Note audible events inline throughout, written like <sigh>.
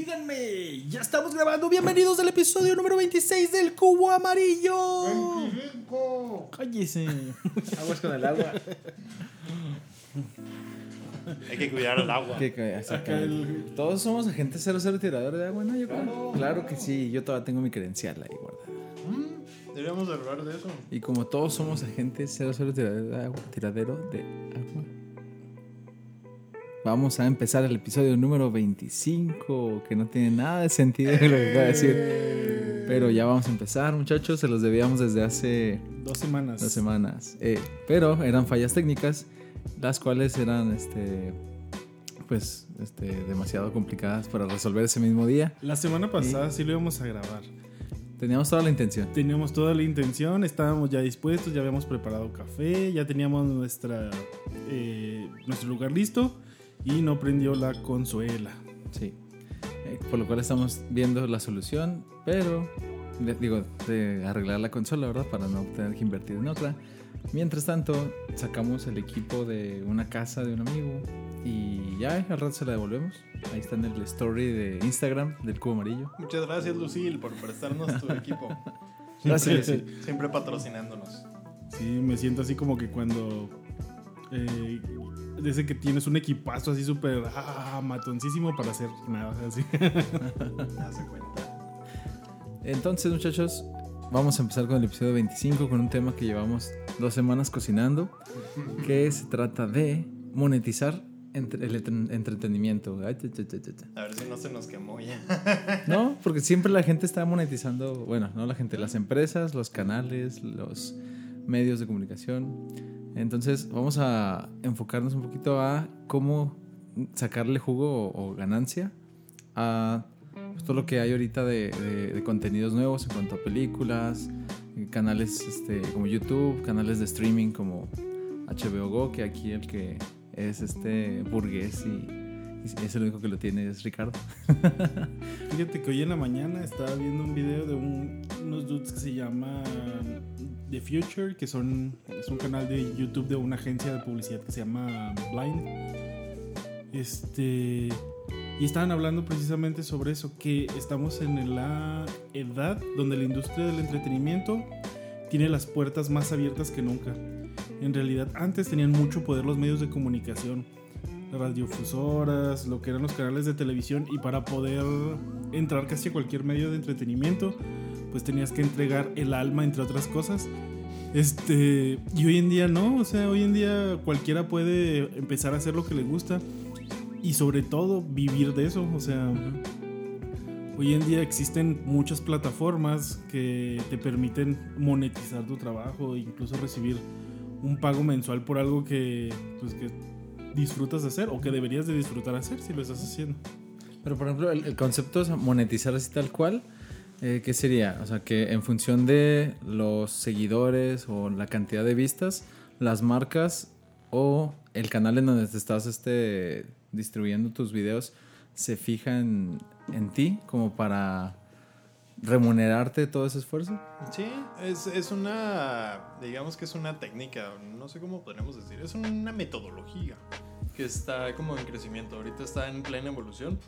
Díganme, ya estamos grabando. Bienvenidos al episodio número 26 del Cubo Amarillo. 25. Cállese. Aguas con el agua. Hay que cuidar el agua. Que- que- Acá acá- el- Todos somos agentes 00 tirador de agua, ¿no? Yo creo. Claro que sí, yo todavía tengo mi credencial ahí guardada. Mm, Deberíamos hablar de eso. Y como todos somos agentes 00 tiradero de agua, tiradero de agua. Vamos a empezar el episodio número 25, que no tiene nada de sentido lo que acabo de decir. Pero ya vamos a empezar, muchachos. Se los debíamos desde hace Dos semanas. dos semanas. Eh, pero eran fallas técnicas, las cuales eran, este, pues, este, demasiado complicadas para resolver ese mismo día. La semana pasada sí lo íbamos a grabar. Teníamos toda la intención. Teníamos toda la intención, estábamos ya dispuestos, ya habíamos preparado café, ya teníamos nuestra, eh, nuestro lugar listo y no prendió la consuela. Sí. Eh, por lo cual estamos viendo la solución, pero, de- digo, de arreglar la consola, ¿verdad? Para no tener que invertir en otra. Mientras tanto, sacamos el equipo de una casa de un amigo y ya al rato se la devolvemos. Ahí está en el story de Instagram del cubo amarillo. Muchas gracias, Lucille, por prestarnos tu equipo. Gracias, <laughs> Siempre, siempre patrocinándonos. Sí, me siento así como que cuando... Eh, desde que tienes un equipazo así súper ah, matoncísimo para hacer nada, así. <laughs> Hace cuenta. Entonces, muchachos, vamos a empezar con el episodio 25 con un tema que llevamos dos semanas cocinando, que se trata de monetizar entre- el entre- entretenimiento. Ay, cha, cha, cha, cha, cha. A ver si no se nos quemó ya. <laughs> No, porque siempre la gente está monetizando, bueno, no la gente, las empresas, los canales, los medios de comunicación. Entonces, vamos a enfocarnos un poquito a cómo sacarle jugo o, ganancia a pues, todo lo que hay ahorita de, de- contenidos nuevos en cuanto a películas, eh, canales este, como YouTube, canales de streaming como HBO Go, que aquí el que es este burgués y es el único que lo tiene es Ricardo. <laughs> Fíjate que hoy en la mañana estaba viendo un video de un- unos dudes que se llaman The Future, que son es un canal de YouTube de una agencia de publicidad que se llama Blind. Este y estaban hablando precisamente sobre eso, que estamos en la edad donde la industria del entretenimiento tiene las puertas más abiertas que nunca. En realidad antes tenían mucho poder los medios de comunicación, radiofusoras, lo que eran los canales de televisión y para poder entrar casi a cualquier medio de entretenimiento, pues tenías que entregar el alma entre otras cosas. Este, y hoy en día no, o sea, hoy en día cualquiera puede empezar a hacer lo que le gusta y sobre todo vivir de eso, o sea, hoy en día existen muchas plataformas que te permiten monetizar tu trabajo e incluso recibir un pago mensual por algo que pues que disfrutas de hacer o que deberías de disfrutar hacer si lo estás haciendo. Pero por ejemplo, el, el concepto es monetizar así tal cual. eh, ¿Qué sería? O sea, que en función de los seguidores o la cantidad de vistas, las marcas o el canal en donde te estás este, distribuyendo tus videos se fijan en ti como para remunerarte todo ese esfuerzo. Sí, es, es una, digamos que es una técnica, no sé cómo podríamos decir, es una metodología que está como en crecimiento, ahorita está en plena evolución,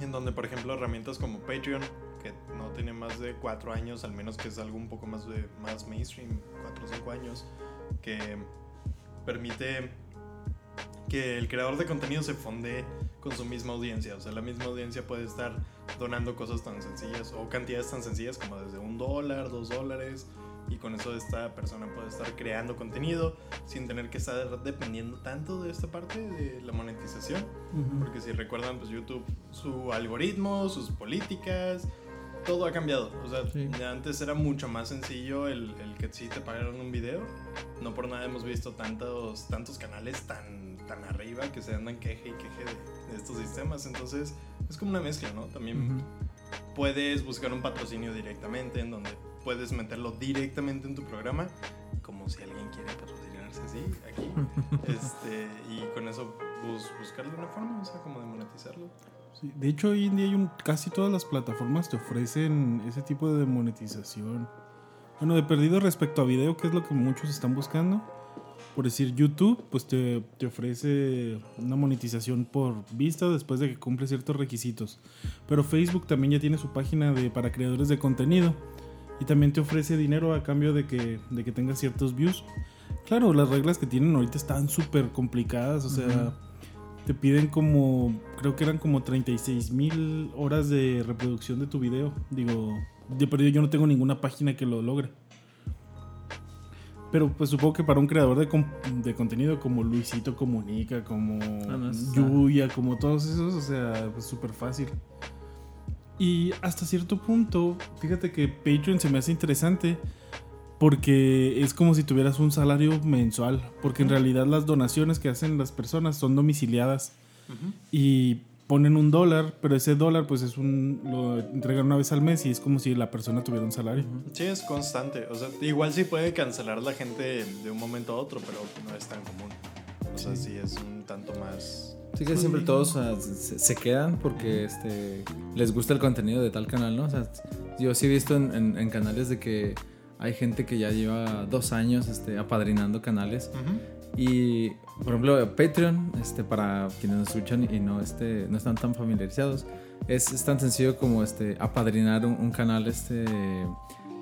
en donde por ejemplo herramientas como Patreon, que no tiene más de cuatro años, al menos que es algo un poco más, de, más mainstream, cuatro o cinco años, que permite que el creador de contenido se fonde con su misma audiencia. O sea, la misma audiencia puede estar donando cosas tan sencillas o cantidades tan sencillas como desde un dólar, dos dólares. Y con eso esta persona puede estar creando contenido sin tener que estar dependiendo tanto de esta parte de la monetización. Porque si recuerdan, pues YouTube, su algoritmo, sus políticas, todo ha cambiado. O sea, Sí. antes era mucho más sencillo el, el que sí te pagaron un video. No por nada hemos visto tantos, tantos canales tan, tan arriba que se andan queje y queje de, de estos sistemas. Entonces, es como una mezcla, ¿no? También Ujú. puedes buscar un patrocinio directamente en donde puedes meterlo directamente en tu programa, como si alguien quiere patrocinarse así aquí. <laughs> este, y con eso bus- buscarle una forma, o sea, como de monetizarlo. Sí, de hecho, hoy en día hay un, casi todas las plataformas te ofrecen ese tipo de monetización. Bueno, de perdido respecto a video, que es lo que muchos están buscando, por decir YouTube, pues te, te ofrece una monetización por vista después de que cumple ciertos requisitos. Pero Facebook también ya tiene su página de, para creadores de contenido y también te ofrece dinero a cambio de que, de que tengas ciertos views. Claro, las reglas que tienen ahorita están súper complicadas, o sea, te piden como, creo que eran como 36 mil horas de reproducción de tu video. Digo, de perdido yo no tengo ninguna página que lo logre. Pero pues supongo que para un creador de, de contenido como Luisito Comunica, como Ah, no, Yuya, como todos esos, o sea, pues súper fácil. Y hasta cierto punto, fíjate que Patreon se me hace interesante porque es como si tuvieras un salario mensual, porque en realidad las donaciones que hacen las personas son domiciliadas. Y ponen un dólar, pero ese dólar pues es un lo entregan una vez al mes y es como si la persona tuviera un salario. Sí, es constante. O sea, igual sí puede cancelar la gente de un momento a otro, pero no es tan común. O sea, sí es un tanto más. Sí que siempre todos o sea, se, quedan porque este, les gusta el contenido de tal canal, ¿no? O sea, yo sí he visto en, en- en canales de que hay gente que ya lleva dos años este, apadrinando canales y, por ejemplo, Patreon, este, para quienes nos escuchan y no, este, no están tan familiarizados, es, es tan sencillo como este, apadrinar un, un canal este,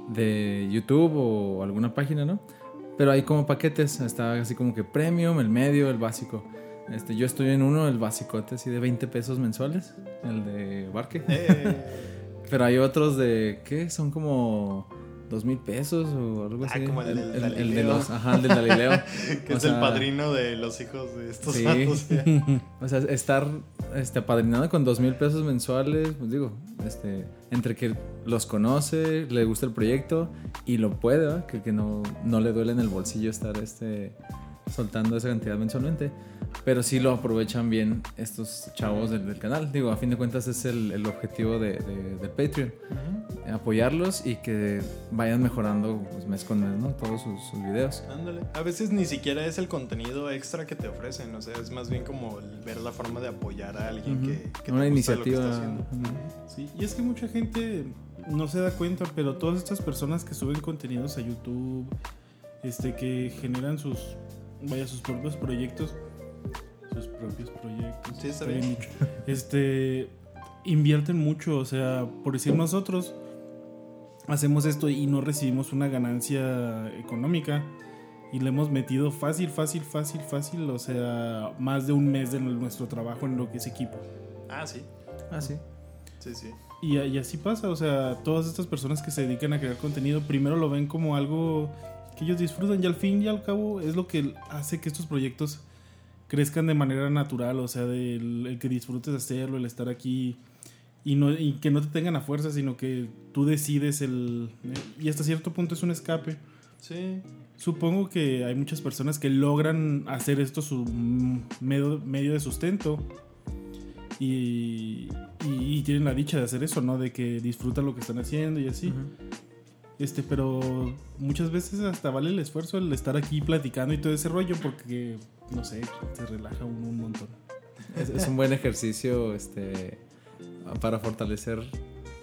de YouTube o alguna página, ¿no? Pero hay como paquetes, está así como que premium, el medio, el básico. Este, yo estoy en uno, el basicote, así de 20 pesos mensuales, el de Barque. Eh, <laughs> Pero hay otros de, ¿qué? Son como dos mil pesos o algo Ah, así. como el del de Galileo. los, ajá, el del Galileo. <laughs> que O es el padrino de los hijos de estos Sí. <laughs> O sea, estar este, apadrinado con dos mil pesos mensuales, pues digo, este, entre que los conoce, le gusta el proyecto y lo puede, que, que no, no le duele en el bolsillo estar este, soltando esa cantidad mensualmente. Pero sí lo aprovechan bien estos chavos del, del canal. Digo, a fin de cuentas es el, el objetivo de, de- del Patreon. Apoyarlos y que vayan mejorando pues, mes con mes, ¿no? Todos sus, sus videos. Ándale. A veces ni siquiera es el contenido extra que te ofrecen, o sea, es más bien como el ver la forma de apoyar a alguien Ujú. que, que te Una gusta lo que iniciativa. está haciendo. Sí, y es que mucha gente no se da cuenta, pero todas estas personas que suben contenidos a YouTube, este, que generan sus, vaya, sus propios proyectos, sus propios proyectos, Sí, está bien este, invierten mucho, o sea, por decir nosotros, hacemos esto y no recibimos una ganancia económica. Y le hemos metido fácil, fácil, fácil, fácil, o sea, más de un mes de nuestro trabajo en lo que es equipo. Ah, sí. Ah, sí. Sí, sí. Y, y así pasa, o sea, todas estas personas que se dedican a crear contenido, primero lo ven como algo que ellos disfrutan y al fin y al cabo es lo que hace que estos proyectos crezcan de manera natural, o sea, del el que disfrutes hacerlo, el estar aquí y, no, y que no te tengan a fuerza, sino que tú decides el... Y hasta cierto punto es un escape. Sí. Supongo que hay muchas personas que logran hacer esto su medio, medio de sustento y, y- y tienen la dicha de hacer eso, ¿no? De que disfrutan lo que están haciendo y así. Este, pero muchas veces hasta vale el esfuerzo el estar aquí platicando y todo ese rollo porque, no sé, se relaja uno un montón. Es, es un buen ejercicio este, para fortalecer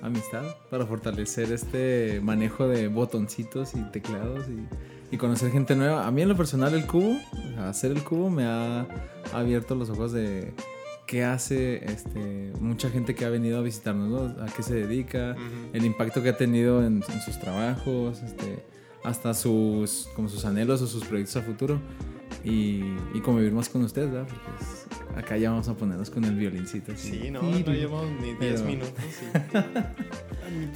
amistad, para fortalecer este manejo de botoncitos y teclados y, y conocer gente nueva. A mí en lo personal el cubo, hacer el cubo me ha abierto los ojos de qué hace este, mucha gente que ha venido a visitarnos, ¿no? a qué se dedica, Ujú. el impacto que ha tenido en, en sus trabajos, este, hasta sus, como sus anhelos o sus proyectos a futuro. Y, y convivir más con ustedes, ¿verdad? Porque pues, acá ya vamos a ponernos con el violincito. así. Sí, no, no llevamos ni 10 Pero- minutos. sí.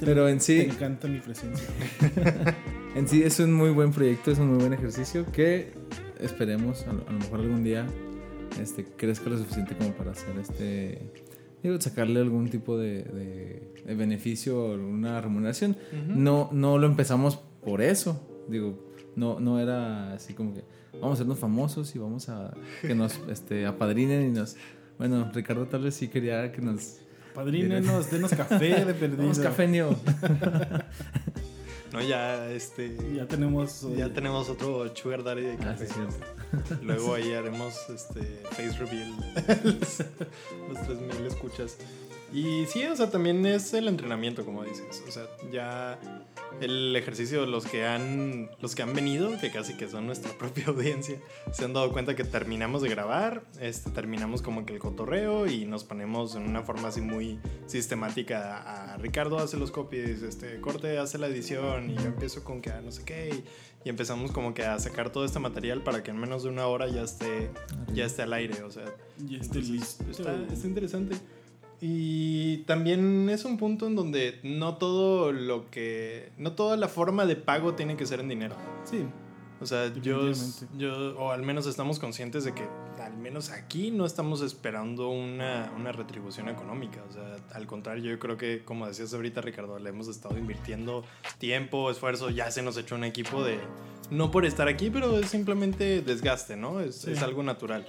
<laughs> Pero en sí- Te encanta mi presencia. <laughs> En sí es un muy buen proyecto, es un muy buen ejercicio que esperemos a lo, a lo mejor algún día este, crezca lo suficiente como para hacer este... Digo, sacarle algún tipo de, de- de beneficio o alguna remuneración. No, no lo empezamos por eso. Digo, no, no era así como que vamos a hacernos famosos y vamos a que nos <laughs> este, apadrinen y nos... Bueno, Ricardo tal vez sí quería que nos... Padrínenos, denos café de <laughs> perdido. Vamos, cafenio. <laughs> No, ya, este. Ya tenemos. Ya eh, tenemos otro Sugar Daddy de Ah, café. Luego ahí haremos este face reveal. los, los 3000 escuchas. Y sí, o sea, también es el entrenamiento, como dices. O sea, ya el ejercicio, los que han, los que han venido, que casi que son nuestra <laughs> propia audiencia, se han dado cuenta que terminamos de grabar, este, terminamos como que el cotorreo y nos ponemos en una forma así muy sistemática a, Ricardo hace los copies, este, corte hace la edición y yo empiezo con que no sé qué y, empezamos como que a sacar todo este material para que en menos de una hora ya esté, ya esté al aire, o sea, ya esté listo. Está, está interesante. Y también es un punto en donde no todo lo que. No toda la forma de pago tiene que ser en dinero. Sí. O sea, yo, yo. O al menos estamos conscientes de que, al menos aquí, no estamos esperando una, una retribución económica. O sea, al contrario, yo creo que, como decías ahorita, Ricardo, le hemos estado invirtiendo tiempo, esfuerzo. Ya se nos echó un equipo de. No por estar aquí, pero es simplemente desgaste, ¿no? Es, es algo natural.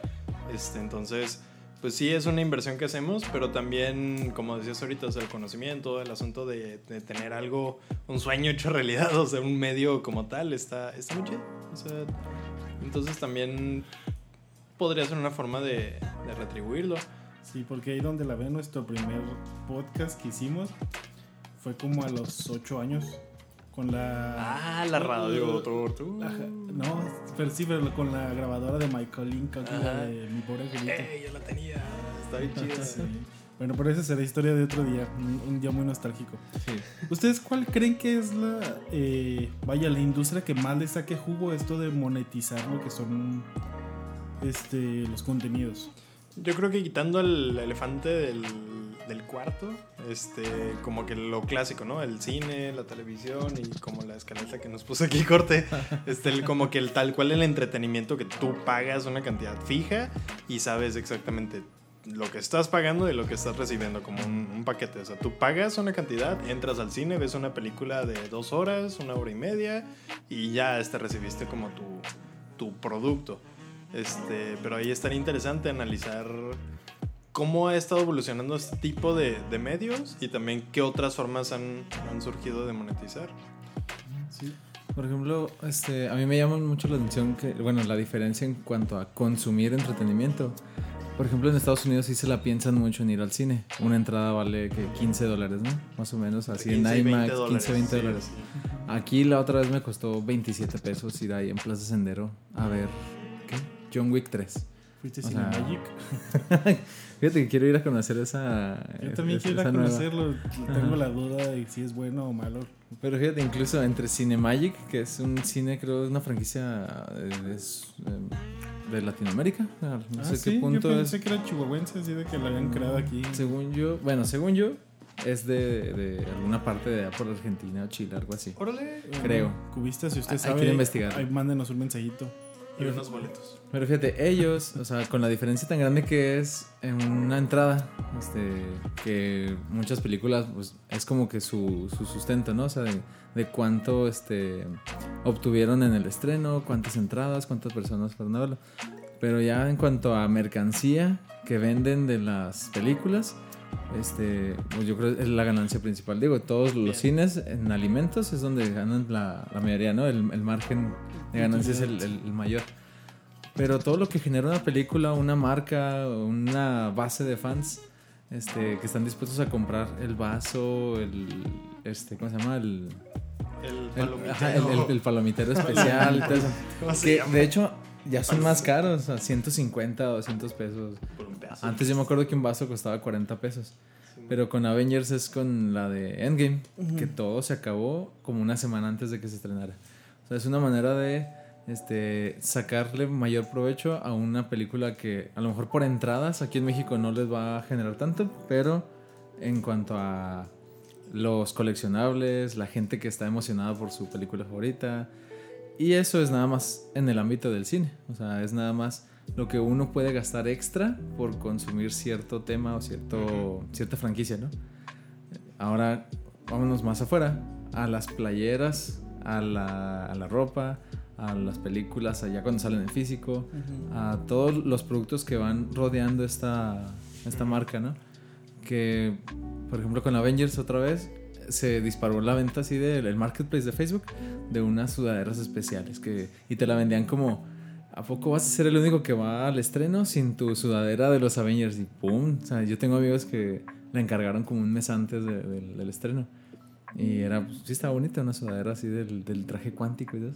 Este, entonces pues sí es una inversión que hacemos, pero también, como decías ahorita, es el conocimiento, el asunto de, tener algo, un sueño hecho realidad, <laughs> o sea, un medio como tal, está, está muy chido. O sea, entonces también podría ser una forma de, de retribuirlo. Sí, porque ahí donde la ve nuestro primer podcast que hicimos fue como a los ocho años con la. Ah, la radio tortuga. No, pero sí, pero con la grabadora de Michael Lincoln, de mi pobre angelito. ¡Eh, yo la tenía! Está bien chida. sí. Bueno, pero esa será historia de otro día, un, día muy nostálgico. Sí. ¿Ustedes cuál creen que es la, eh, vaya, la industria que más le saque jugo esto de monetizar lo que son este, los contenidos? Yo creo que quitando el elefante del del cuarto, este, como que lo clásico, ¿no? El cine, la televisión y como la escaleta que nos puso aquí corte, <laughs> este, como que el tal cual el entretenimiento que tú pagas una cantidad fija y sabes exactamente lo que estás pagando y lo que estás recibiendo como un, paquete. O sea, tú pagas una cantidad, entras al cine, ves una película de dos horas, una hora y media y ya este, recibiste como tu, tu producto. Este, pero ahí estaría interesante analizar cómo ha estado evolucionando este tipo de, de medios y también qué otras formas han, han, surgido de monetizar. Sí. Por ejemplo, este, a mí me llama mucho la atención que, bueno, la diferencia en cuanto a consumir entretenimiento. Por ejemplo, en Estados Unidos sí se la piensan mucho en ir al cine. Una entrada vale que 15 dólares, ¿no? Más o menos, así en IMAX, 15, 20 dólares. Aquí la otra vez me costó 27 pesos ir ahí en Plaza Sendero a ver, ¿qué? John Wick 3. ¿Fuiste a Magic? <laughs> Fíjate que quiero ir a conocer esa. Yo también quiero ir a conocerlo. Tengo la duda de si es bueno o malo. Pero fíjate, incluso entre Cinemagic, que es un cine, creo, es una franquicia eh, de Latinoamérica. No ah, sé qué punto yo pensé que era chihuahuense, así de que la habían creado aquí. Según yo, bueno, según yo, es de, de, alguna parte de por Argentina o Chile, algo así. Órale. Creo. Cubista, si usted sabe. Hay que investigar. Ahí mándenos un mensajito y unos boletos. Pero fíjate, ellos, o sea, con la diferencia tan grande que es en una entrada, este, que muchas películas, pues es como que su, su sustento, ¿no? O sea, de, de, cuánto este, obtuvieron en el estreno, cuántas entradas, cuántas personas fueron a verlo. Pero ya en cuanto a mercancía que venden de las películas, este, pues yo creo que es la ganancia principal. Digo, todos los cines en alimentos es donde ganan la, la mayoría, ¿no? El, el margen de ganancia es el, el, mayor. Pero todo lo que genera una película, una marca, una base de fans este, que están dispuestos a comprar el vaso, el. Este, ¿Cómo se llama? El. El palomitero, el, palomitero especial. <laughs> que, de hecho, ya son más caros, a 150 o 200 pesos. Antes yo me acuerdo que un vaso costaba 40 pesos. Pero con Avengers es con la de Endgame, que todo se acabó como una semana antes de que se estrenara es una manera de este, sacarle mayor provecho a una película que a lo mejor por entradas aquí en México no les va a generar tanto, pero en cuanto a los coleccionables, la gente que está emocionada por su película favorita, y eso es nada más en el ámbito del cine, o sea, es nada más lo que uno puede gastar extra por consumir cierto tema o cierto, cierta franquicia, ¿no? Ahora vámonos más afuera, a las playeras a la, a la ropa, a las películas allá cuando salen en físico, a todos los productos que van rodeando esta, esta marca, ¿no? Que, por ejemplo, con Avengers otra vez se disparó la venta así del marketplace de Facebook de unas sudaderas especiales que, y te la vendían como, ¿a poco vas a ser el único que va al estreno sin tu sudadera de los Avengers? Y ¡pum! O sea, yo tengo amigos que la encargaron como un mes antes de- del- del estreno. Y era, pues, sí estaba bonita, una sudadera así del, del traje cuántico y todo.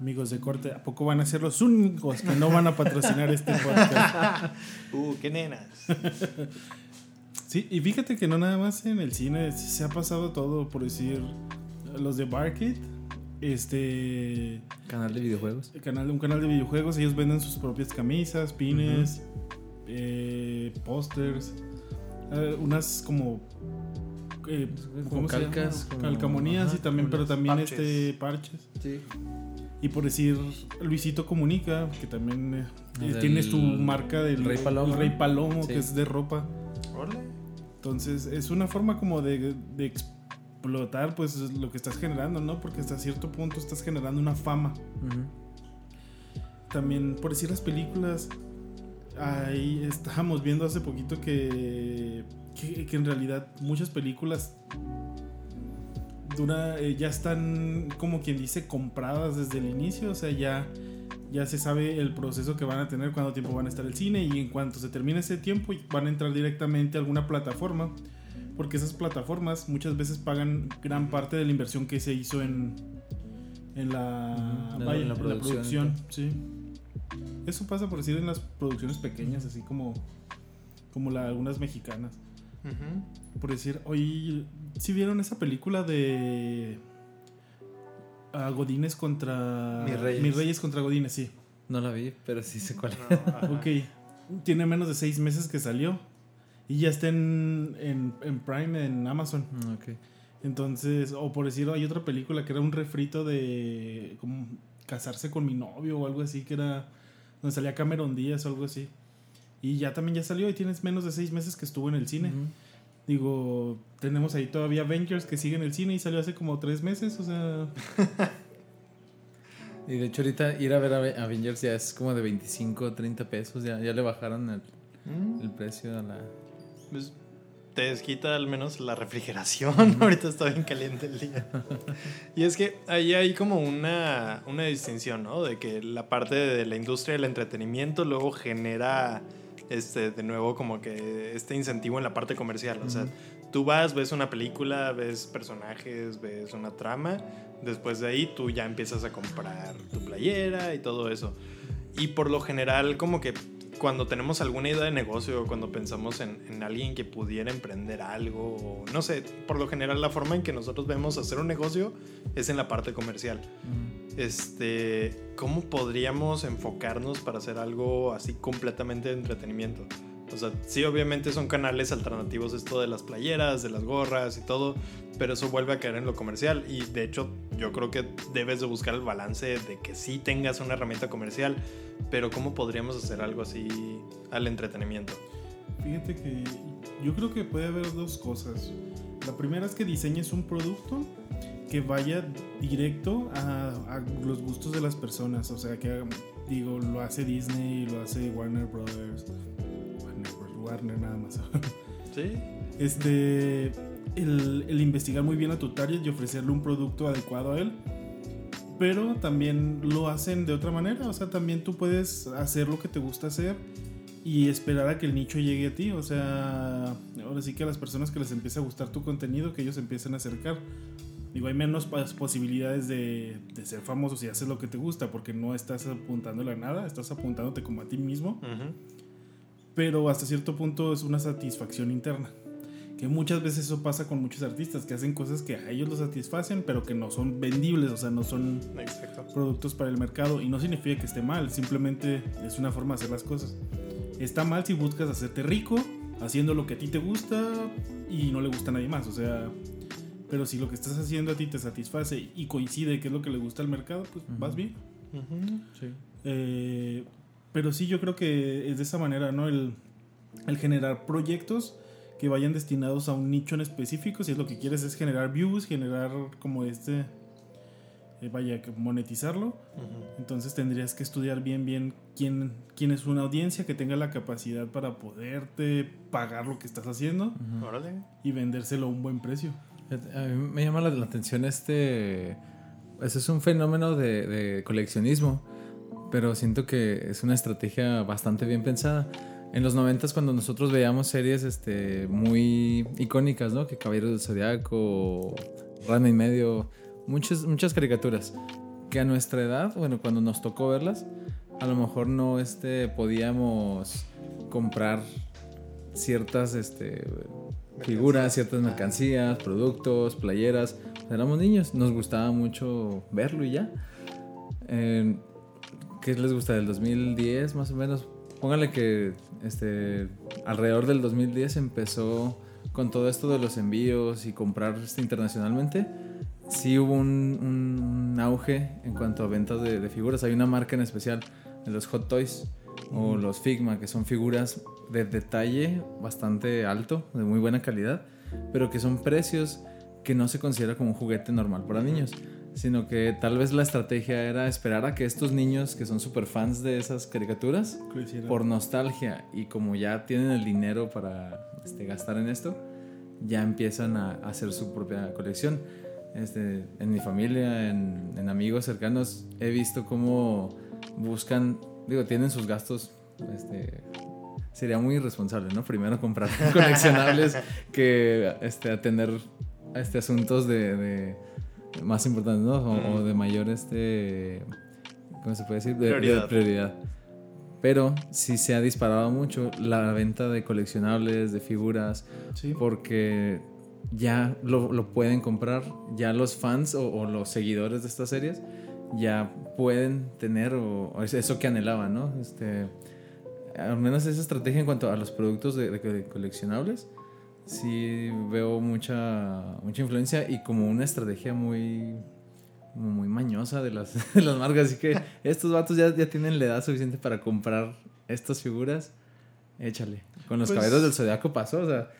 Amigos de corte, ¿a poco van a ser los únicos que no van a patrocinar este podcast? <laughs> Uh, qué nenas. <laughs> Sí, y fíjate que no nada más en el cine se ha pasado todo, por decir, los de Barkit, este Canal de videojuegos. canal, un canal de videojuegos, ellos venden sus propias camisas, pines, eh, pósters, eh, unas como eh, calcamonías ajá, y también, pero también parches. este parches. Sí. Y por decir, Luisito Comunica, que también eh, Del tiene su marca del Rey Palomo. el Rey Palomo, Sí. que es de ropa. Entonces, es una forma como de, explotar pues lo que estás generando, ¿no? Porque hasta cierto punto estás generando una fama. También, por decir las películas, ahí estábamos viendo hace poquito que, que, que en realidad muchas películas dura, eh, ya están como quien dice compradas desde el inicio, o sea, ya, ya se sabe el proceso que van a tener, cuánto tiempo van a estar el cine y en cuanto se termine ese tiempo van a entrar directamente a alguna plataforma, porque esas plataformas muchas veces pagan gran parte de la inversión que se hizo en, en la, Ujú, en la- vaya, en la en la producción, sí. Eso pasa por decir en las producciones pequeñas, así como, como la, algunas mexicanas. Por decir, hoy, si vieron esa película de Godines contra... Mis Reyes. Mis Reyes contra Godines, sí. No la vi, pero sí sé cuál. No. Ok. Tiene menos de seis meses que salió. Y ya está en, en, en Prime, en Amazon. Mm, ok. Entonces, o por decir, hay otra película que era un refrito de como casarse con mi novio o algo así, que era donde salía Cameron Díaz o algo así. Y ya también ya salió y tienes menos de seis meses que estuvo en el cine. Digo, tenemos ahí todavía Avengers que sigue en el cine y salió hace como tres meses, o sea, <laughs> Y de hecho ahorita ir a ver Ave- Avengers ya es como de 25 o 30 pesos, ya, ya le bajaron el, Mm. el precio a la... Pues, te desquita al menos la refrigeración. <laughs> Ahorita está bien caliente el día. y es que ahí hay como una, una distinción, ¿no? De que la parte de la industria del entretenimiento luego genera este, de nuevo como que este incentivo en la parte comercial. O sea, tú vas, ves una película, ves personajes, ves una trama. Después de ahí tú ya empiezas a comprar tu playera y todo eso. Y por lo general como que cuando tenemos alguna idea de negocio, cuando pensamos en, en alguien que pudiera emprender algo, o no sé, por lo general la forma en que nosotros vemos hacer un negocio es en la parte comercial. Este, ¿cómo podríamos enfocarnos para hacer algo así completamente de entretenimiento? O sea, sí, obviamente son canales alternativos esto de las playeras, de las gorras y todo, pero eso vuelve a caer en lo comercial y de hecho yo creo que debes de buscar el balance de que sí tengas una herramienta comercial, pero ¿cómo podríamos hacer algo así al entretenimiento? fíjate que yo creo que puede haber dos cosas. La primera es que diseñes un producto que vaya directo a, a los gustos de las personas, o sea, que digo, lo hace Disney, lo hace Warner Brothers, Warner, Warner nada más. <laughs> ¿Sí? este el, el investigar muy bien a tu target y ofrecerle un producto adecuado a él pero también lo hacen de otra manera o sea también tú puedes hacer lo que te gusta hacer y esperar a que el nicho llegue a ti o sea ahora sí que a las personas que les empiece a gustar tu contenido que ellos se empiecen a acercar digo hay menos posibilidades de, de ser famoso si haces lo que te gusta porque no estás apuntándole a nada estás apuntándote como a ti mismo Ujú. pero hasta cierto punto es una satisfacción interna. Que muchas veces eso pasa con muchos artistas que hacen cosas que a ellos los satisfacen, pero que no son vendibles, o sea, no son Exacto. productos para el mercado. Y no significa que esté mal, simplemente es una forma de hacer las cosas. Está mal si buscas hacerte rico haciendo lo que a ti te gusta y no le gusta a nadie más, o sea. Pero si lo que estás haciendo a ti te satisface y coincide que es lo que le gusta al mercado, pues vas bien. Sí. Eh, pero sí, yo creo que es de esa manera, ¿no? El, el generar proyectos que vayan destinados a un nicho en específico. Si es lo que quieres es generar views, generar como este, eh, vaya, que monetizarlo. Entonces tendrías que estudiar bien, bien quién, quién es una audiencia que tenga la capacidad para poderte pagar lo que estás haciendo y vendérselo a un buen precio. A mí me llama la, atención este... Ese es un fenómeno de, coleccionismo, pero siento que es una estrategia bastante bien pensada. en los noventas cuando nosotros veíamos series este, muy icónicas, ¿no? Que Caballeros del Zodiaco, Rana y Medio, muchas, muchas caricaturas. Que a nuestra edad, bueno, cuando nos tocó verlas, a lo mejor no este, podíamos comprar ciertas este, figuras, ciertas mercancías, productos, playeras. Éramos niños, nos gustaba mucho verlo y ya. Eh, ¿Qué les gusta? ¿Del 2010 más o menos? Póngale que este, alrededor del 2010 empezó con todo esto de los envíos y comprar este, internacionalmente. Sí hubo un, un, auge en cuanto a ventas de, de figuras. Hay una marca en especial, de los Hot Toys o los Figma, que son figuras de detalle bastante alto, de muy buena calidad, pero que son precios que no se considera como un juguete normal para niños, sino que tal vez la estrategia era esperar a que estos niños que son super fans de esas caricaturas, por nostalgia y como ya tienen el dinero para este, gastar en esto, ya empiezan a, hacer su propia colección. Este, en mi familia, en, en amigos cercanos, he visto cómo buscan, digo, tienen sus gastos este, sería muy irresponsable, ¿no? Primero comprar <laughs> coleccionables que este, atender a este asuntos de, de más importantes, ¿no? O, o, de mayor, este, ¿cómo se puede decir? De Prioridad. de prioridad. Pero sí se ha disparado mucho la venta de coleccionables, de figuras, Sí. porque ya lo, lo pueden comprar, ya los fans o, o los seguidores de estas series ya pueden tener o, o es eso que anhelaban, ¿no? Este, al menos esa estrategia en cuanto a los productos de, coleccionables, sí veo mucha, mucha influencia y como una estrategia muy, muy mañosa de las, <laughs> de las marcas. Así que estos vatos ya, ya tienen la edad suficiente para comprar estas figuras. Échale. Con los Pues- caballeros del zodiaco pasó, o sea,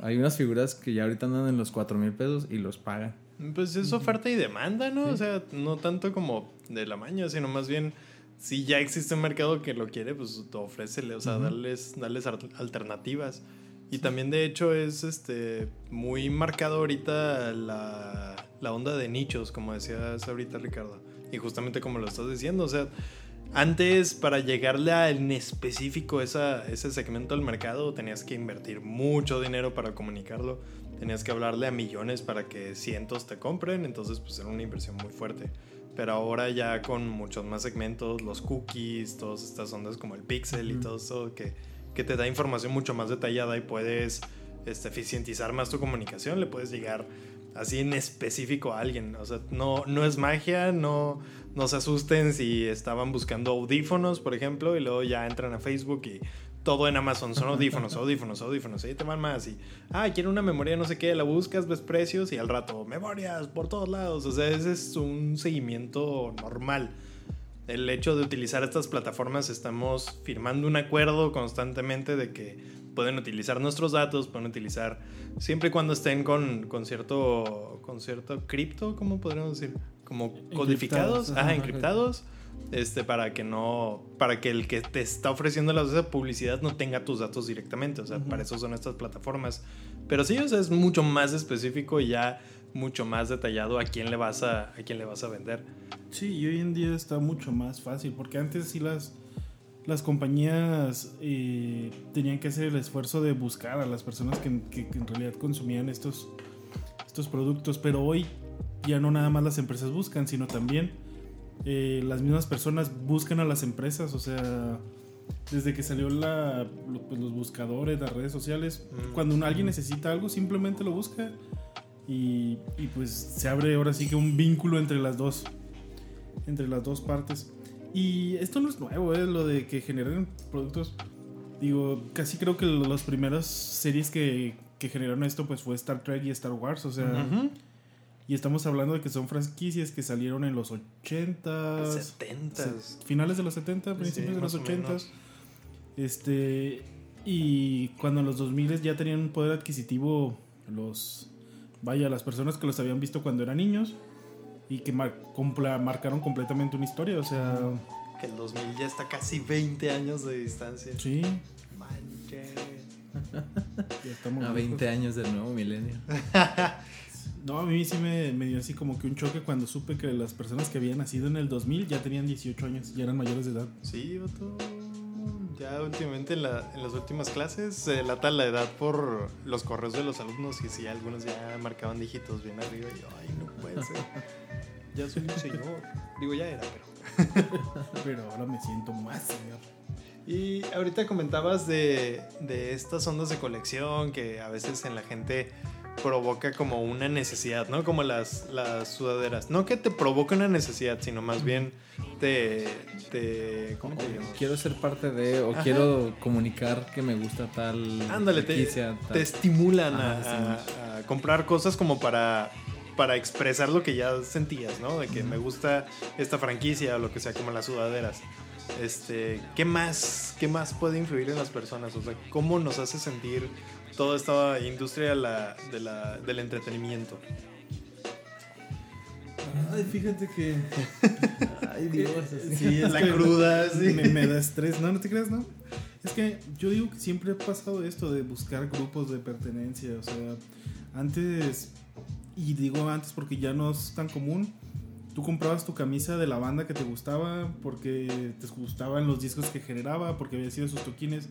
hay unas figuras que ya ahorita andan en los 4 mil pesos y los pagan. Pues es oferta y demanda, ¿no? Sí. O sea, no tanto como de la maña, sino más bien si ya existe un mercado que lo quiere, pues ofrécele, o sea, Ujú. darles, darles ar- alternativas. Y también de hecho es este muy marcado ahorita la, la onda de nichos, como decías ahorita Ricardo. Y justamente como lo estás diciendo, o sea, antes para llegarle a en específico esa, ese segmento del mercado tenías que invertir mucho dinero para comunicarlo. Tenías que hablarle a millones para que cientos te compren, entonces pues era una inversión muy fuerte. Pero ahora ya con muchos más segmentos, los cookies, todas estas ondas como el pixel y todo eso que, que te da información mucho más detallada y puedes este, eficientizar más tu comunicación, le puedes llegar así en específico a alguien. O sea, no, no es magia, no, no se asusten si estaban buscando audífonos, por ejemplo, y luego ya entran a Facebook y todo en Amazon son audífonos, audífonos, audífonos, ahí te van más. Y, ah, quiero una memoria, no sé qué, la buscas, ves precios y al rato, memorias por todos lados. O sea, ese es un seguimiento normal. El hecho de utilizar estas plataformas, estamos firmando un acuerdo constantemente de que pueden utilizar nuestros datos, pueden utilizar siempre y cuando estén con, con cierto, con cierto cripto, ¿cómo podríamos decir? Como codificados, Encriptados, ajá, encriptados, este, para que no, para que el que te está ofreciendo la esa publicidad no tenga tus datos directamente, o sea, Ujú. para eso son estas plataformas. Pero sí, o sea, es mucho más específico y ya mucho más detallado a quién le vas a, a quién le vas a vender. Sí, y hoy en día está mucho más fácil, porque antes sí las, las compañías eh, tenían que hacer el esfuerzo de buscar a las personas que, que- que en realidad consumían estos, estos productos, pero hoy ya no nada más las empresas buscan, sino también eh, las mismas personas buscan a las empresas, o sea, desde que salió la, pues, los buscadores, las redes sociales, Mm. cuando alguien necesita algo, simplemente lo busca y, y pues se abre ahora sí que un vínculo entre las dos entre las dos partes. Y esto no es nuevo, es lo de que generen productos. Digo, casi creo que las primeras series que, que generaron esto pues fue Star Trek y Star Wars, o sea, Ujú. Y estamos hablando de que son franquicias que salieron en los 80s, 70s. finales de los 70, Sí, principios de los o 80. menos. Este y cuando en los 2000 ya tenían un poder adquisitivo los vaya, las personas que los habían visto cuando eran niños y que mar- compla- marcaron completamente una historia, o sea, Que el 2000 ya está casi 20 años de distancia. sí, Manches. <laughs> ya estamos A lejos. 20 años del nuevo milenio. <laughs> No, a mí sí me, me dio así como que un choque cuando supe que las personas que habían nacido en el 2000 ya tenían 18 años, ya eran mayores de edad. Sí, vato. Ya últimamente en, la- en las últimas clases se lata la edad por los correos de los alumnos y sí, algunos ya marcaban dígitos bien arriba y yo, ay, no puede ser. <laughs> Ya soy un señor. Digo, ya era, pero... <laughs> Pero ahora me siento más, señor. Y ahorita comentabas de, de estas ondas de colección que a veces en la gente provoca como una necesidad, ¿no? Como las, las sudaderas. No que te provoque una necesidad, sino más bien te... te ¿Cómo te llamas? Quiero ser parte de, o Ajá. quiero comunicar que me gusta tal. Ándale, te, franquicia, tal. te estimulan a- a comprar cosas como para, para expresar lo que ya sentías, ¿no? De que me gusta esta franquicia o lo que sea, como las sudaderas. Este, ¿qué más, ¿Qué más puede influir en las personas? O sea, ¿cómo nos hace sentir toda esta industria de la- de la- del entretenimiento? Ay, fíjate que. <laughs> Ay, Dios. Sí, es La que cruda, sí. Me, me da estrés. No, no te creas, ¿no? Es que yo digo que siempre ha pasado esto de buscar grupos de pertenencia. O sea, antes. Y digo antes porque ya no es tan común. Tú comprabas tu camisa de la banda que te gustaba porque te gustaban los discos que generaba, porque había sido sus toquines.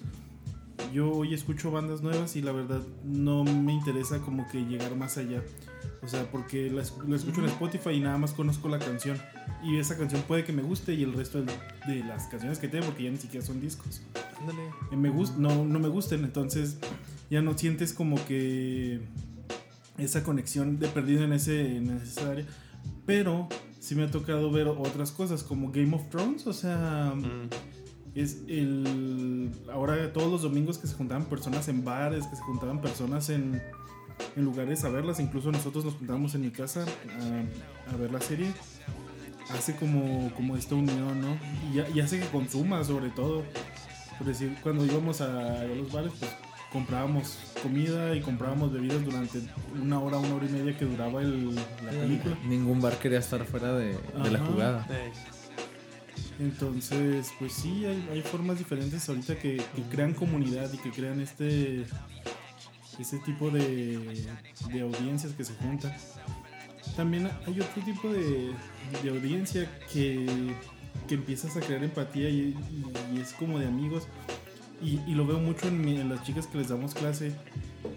Yo hoy escucho bandas nuevas y la verdad no me interesa como que llegar más allá. O sea, porque la, la escucho en Spotify y nada más conozco la canción. Y esa canción puede que me guste y el resto de, de las canciones que tengo, porque ya ni siquiera son discos, Ándale. eh, me gust no, no me gusten. Entonces ya no sientes como que esa conexión de perdido en, ese, en esa área. Pero sí me ha tocado ver otras cosas como Game of Thrones. O sea, Mm. Es el ahora todos los domingos que se juntaban personas en bares, que se juntaban personas en, en lugares a verlas, incluso nosotros nos juntábamos en mi casa a, a ver la serie. Hace como, como esta unión, ¿no? Y, hace que consuma, sobre todo. Por decir, cuando íbamos a, a los bares, pues comprábamos comida y comprábamos bebidas durante una hora, una hora y media que duraba el- la película. Ningún bar quería estar fuera de, de la jugada. Eh, Entonces, pues sí, hay, hay formas diferentes ahorita que, que crean comunidad y que crean este ese tipo de, de audiencias que se juntan. También hay otro tipo de, de audiencia que, que empiezas a crear empatía y, es como de amigos. Y, y lo veo mucho en, en las chicas que les damos clase,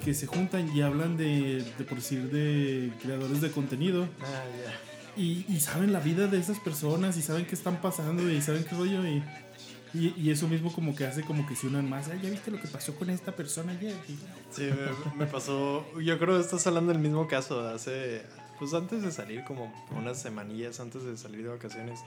que se juntan y hablan de, por decir, de creadores de contenido. ah, ya. Y, saben la vida de esas personas y saben qué están pasando y saben qué rollo y, y, eso mismo como que hace como que se unan más. "Ay, ya viste lo que pasó con esta persona ayer. Sí, me, me pasó. Yo creo que estás hablando del mismo caso. Hace. Pues antes de salir, como unas semanillas antes de salir de vacaciones,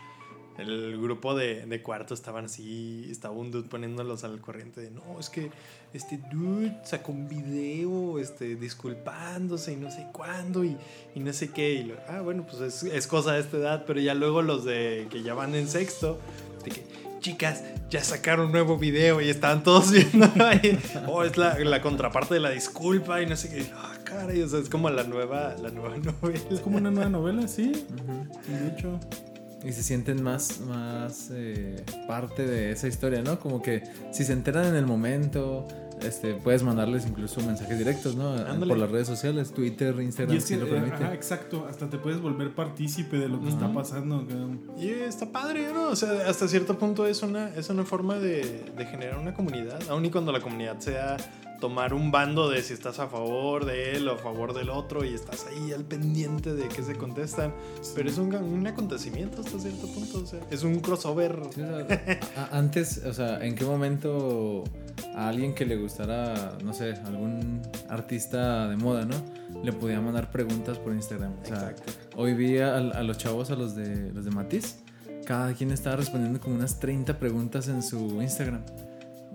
el grupo de, de cuarto estaban así. Estaba un dude poniéndolos al corriente de no, es que este dude sacó un video este, disculpándose y no sé cuándo y, y no sé qué. Y lo- ah, bueno, pues es, es cosa de esta edad, pero ya luego los de que ya van en sexto, de que chicas, ya sacaron un nuevo video y estaban todos <laughs> viendo ahí. Oh, es la, la contraparte de la disculpa y no sé qué. Ah, caray, o sea, es como la nueva, la nueva <laughs> novela. Es como una nueva novela, sí. De hecho, Y se sienten más, más eh, parte de esa historia, ¿no? Como que si se enteran en el momento, este, puedes mandarles incluso mensajes directos, ¿no? Ándale. Por las redes sociales, Twitter, Instagram, y es si lo permite. ajá, exacto, hasta te puedes volver partícipe de lo que está pasando. Y está padre, ¿no? O sea, hasta cierto punto es una, es una forma de, de generar una comunidad, aun y cuando la comunidad sea tomar un bando de si estás a favor de él o a favor del otro y estás ahí al pendiente de que se contestan. Pero es un, un acontecimiento hasta cierto punto, o sea, es un crossover. Sí, o sea, a- antes, o sea, ¿en qué momento a alguien que le gustara, no sé, algún artista de moda, ¿no? Le podía mandar preguntas por Instagram. O sea, Exacto. hoy vi a, a los chavos, a los de los de Matiz, cada quien estaba respondiendo como unas 30 preguntas en su Instagram.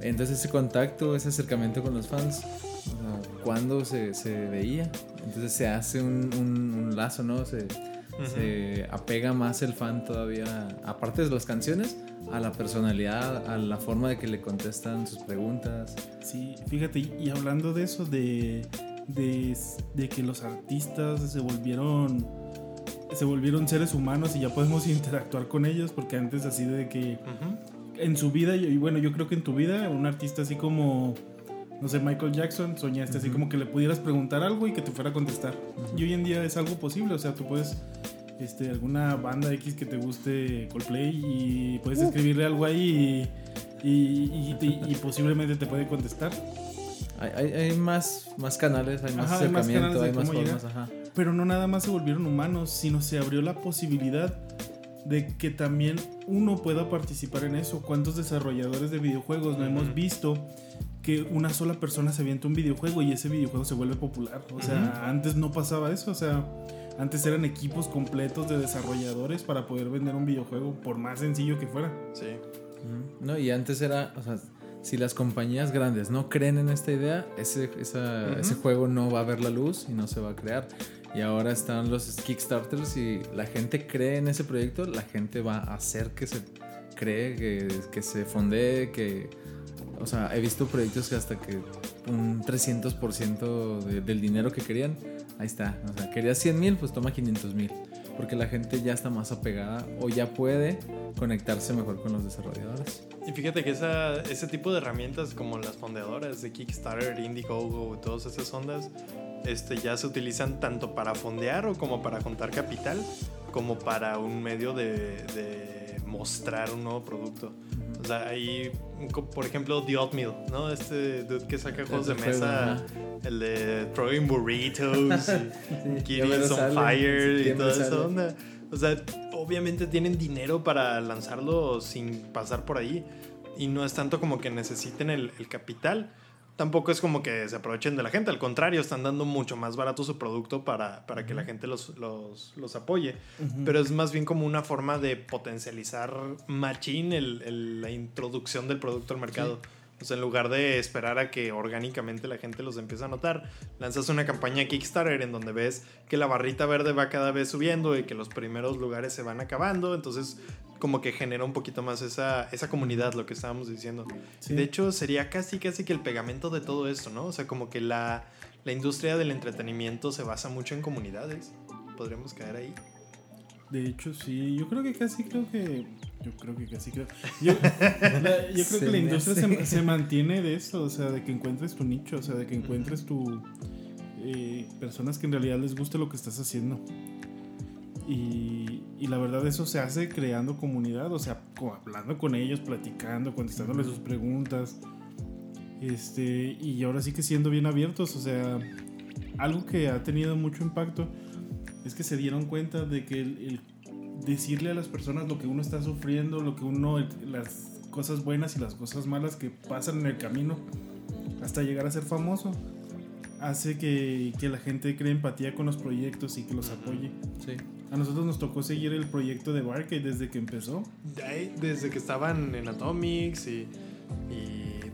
Entonces ese contacto, ese acercamiento con los fans, o sea, ¿cuándo se, se veía? Entonces se hace un, un- un lazo, ¿no? Se, se apega más el fan todavía, aparte de las canciones, a la personalidad, a la forma de que le contestan sus preguntas. Sí, fíjate, y hablando de eso, de, de, de que los artistas se volvieron se volvieron seres humanos y ya podemos <laughs> interactuar con ellos, porque antes así de que. En su vida, y bueno, yo creo que en tu vida, un artista así como, no sé, Michael Jackson, soñaste así como que le pudieras preguntar algo y que te fuera a contestar. Y hoy en día es algo posible, o sea, tú puedes, este, alguna banda X que te guste Coldplay y puedes escribirle algo ahí y, y- y- y posiblemente te puede contestar. Hay, hay, hay más, más canales, hay más Ajá, hay más hay formas. Ajá. Pero no nada más se volvieron humanos, sino se abrió la posibilidad de que también uno pueda participar en eso. ¿Cuántos desarrolladores de videojuegos no hemos visto que una sola persona se avienta un videojuego y ese videojuego se vuelve popular? O sea, antes no pasaba eso, o sea, antes eran equipos completos de desarrolladores para poder vender un videojuego, por más sencillo que fuera. Sí. No, y antes era, o sea, si las compañías grandes no creen en esta idea, ese, esa- ese juego no va a ver la luz y no se va a crear. Y ahora están los Kickstarters y la gente cree en ese proyecto, la gente va a hacer que se cree, que, que se fondee, que... O sea, he visto proyectos que hasta que un 300% de- del dinero que querían, ahí está. O sea, querías 100 mil, pues toma 500 mil. Porque la gente ya está más apegada o ya puede conectarse mejor con los desarrolladores. Y fíjate que esa, ese tipo de herramientas como las fondeadoras de Kickstarter, Indiegogo todas esas ondas, este, ya se utilizan tanto para fondear o como para juntar capital, como para un medio de, de mostrar un nuevo producto. O sea, ahí, por ejemplo, The Oatmeal, ¿no? Este dude que saca juegos de mesa, el de Throwing Burritos, <laughs> y Kitties on sale, Fire y toda esa sale. onda. O sea, obviamente tienen dinero para lanzarlo sin pasar por ahí. Y no es tanto como que necesiten el, el capital. Tampoco es como que se aprovechen de la gente. Al contrario, están dando mucho más barato su producto para, para que la gente los, los, los apoye. Pero es más bien como una forma de potencializar machín el, el- la introducción del producto al mercado. O sea, en lugar de esperar a que orgánicamente la gente los empiece a notar, lanzas una campaña Kickstarter en donde ves que la barrita verde va cada vez subiendo y que los primeros lugares se van acabando. Entonces, como que genera un poquito más esa, esa comunidad, lo que estábamos diciendo. Sí. De hecho, sería casi, casi que el pegamento de todo esto, ¿no? O sea, como que la, la industria del entretenimiento se basa mucho en comunidades. Podríamos caer ahí. De hecho, sí, yo creo que casi creo que. Yo creo que casi creo. Yo, <laughs> la- yo creo Se que la industria se, se mantiene de eso, o sea, de que encuentres tu nicho, o sea, de que encuentres tu. eh, personas que en realidad les guste lo que estás haciendo. Y, y la verdad, eso se hace creando comunidad, o sea, hablando con ellos, platicando, contestándoles sus preguntas. Este, y ahora sí que siendo bien abiertos, o sea, algo que ha tenido mucho impacto es que se dieron cuenta de que el, el decirle a las personas lo que uno está sufriendo, lo que uno, las cosas buenas y las cosas malas que pasan en el camino, hasta llegar a ser famoso, hace que, que la gente cree empatía con los proyectos y que los apoye. Sí. A nosotros nos tocó seguir el proyecto de Barcade desde que empezó. Desde que estaban en Atomics y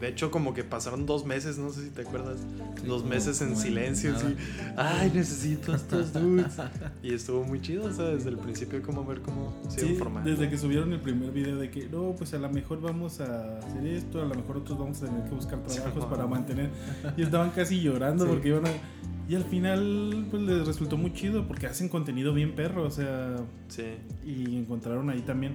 de hecho como que pasaron dos meses, no sé si te acuerdas, Sí, dos meses en silencio, así, ay, necesito estos <laughs> dudes. y estuvo muy chido, o sea, desde el principio como ver cómo se Sí, formando. desde que subieron el primer video de que no, pues a lo mejor vamos a hacer esto, a lo mejor otros vamos a tener que buscar trabajos Sí. para mantener. <laughs> Y estaban casi llorando porque iban a. Y al final, pues les resultó muy chido porque hacen contenido bien perro, o sea, Sí. y encontraron ahí también.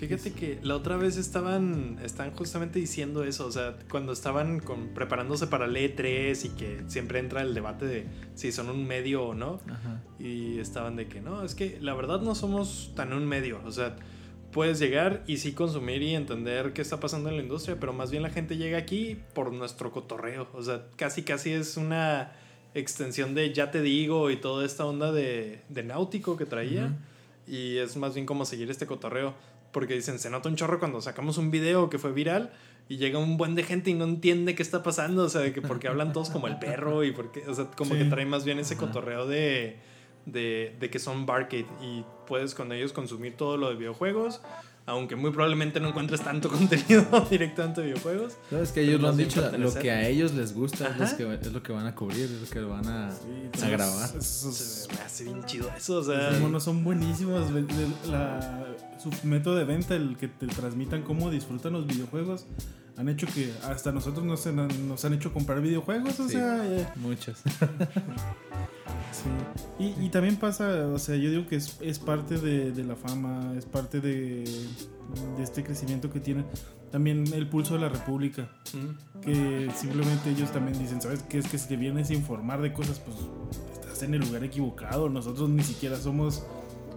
Fíjate que la otra vez estaban, están justamente diciendo eso, o sea, cuando estaban con, preparándose para el E3 y que siempre entra el debate de si son un medio o no, Ajá. y estaban de que no, es que la verdad no somos tan un medio, o sea, puedes llegar y sí consumir y entender qué está pasando en la industria, pero más bien la gente llega aquí por nuestro cotorreo, o sea, casi casi es una extensión de ya te digo y toda esta onda de, de náutico que traía. Y es más bien como seguir este cotorreo. Porque dicen, se nota un chorro cuando sacamos un video que fue viral y llega un buen de gente y no entiende qué está pasando. O sea, de que porque hablan todos como el perro y porque, o sea, como Sí. que trae más bien ese Ajá. cotorreo de, de, de que son barcade y puedes con ellos consumir todo lo de videojuegos. Aunque muy probablemente no encuentres tanto <laughs> contenido directamente de videojuegos. Sabes que ellos lo han dicho, lo que a ellos les gusta es, los que- es lo que van a cubrir, es lo que van a, Sí, a grabar. Se me hace bien chido eso. O sea, esos monos son buenísimos. la- su método de venta, el que te transmitan cómo disfrutan los videojuegos, han hecho que hasta nosotros nos han, nos han hecho comprar videojuegos. O Sí. sea, eh, Muchos. <laughs> Sí. Y, y también pasa, o sea, yo digo que es, es parte de, de la fama, es parte de, de este crecimiento que tienen. También el pulso de la República, mm, que simplemente ellos también dicen, ¿sabes qué? Es que si te vienes a informar de cosas, pues estás en el lugar equivocado. Nosotros ni siquiera somos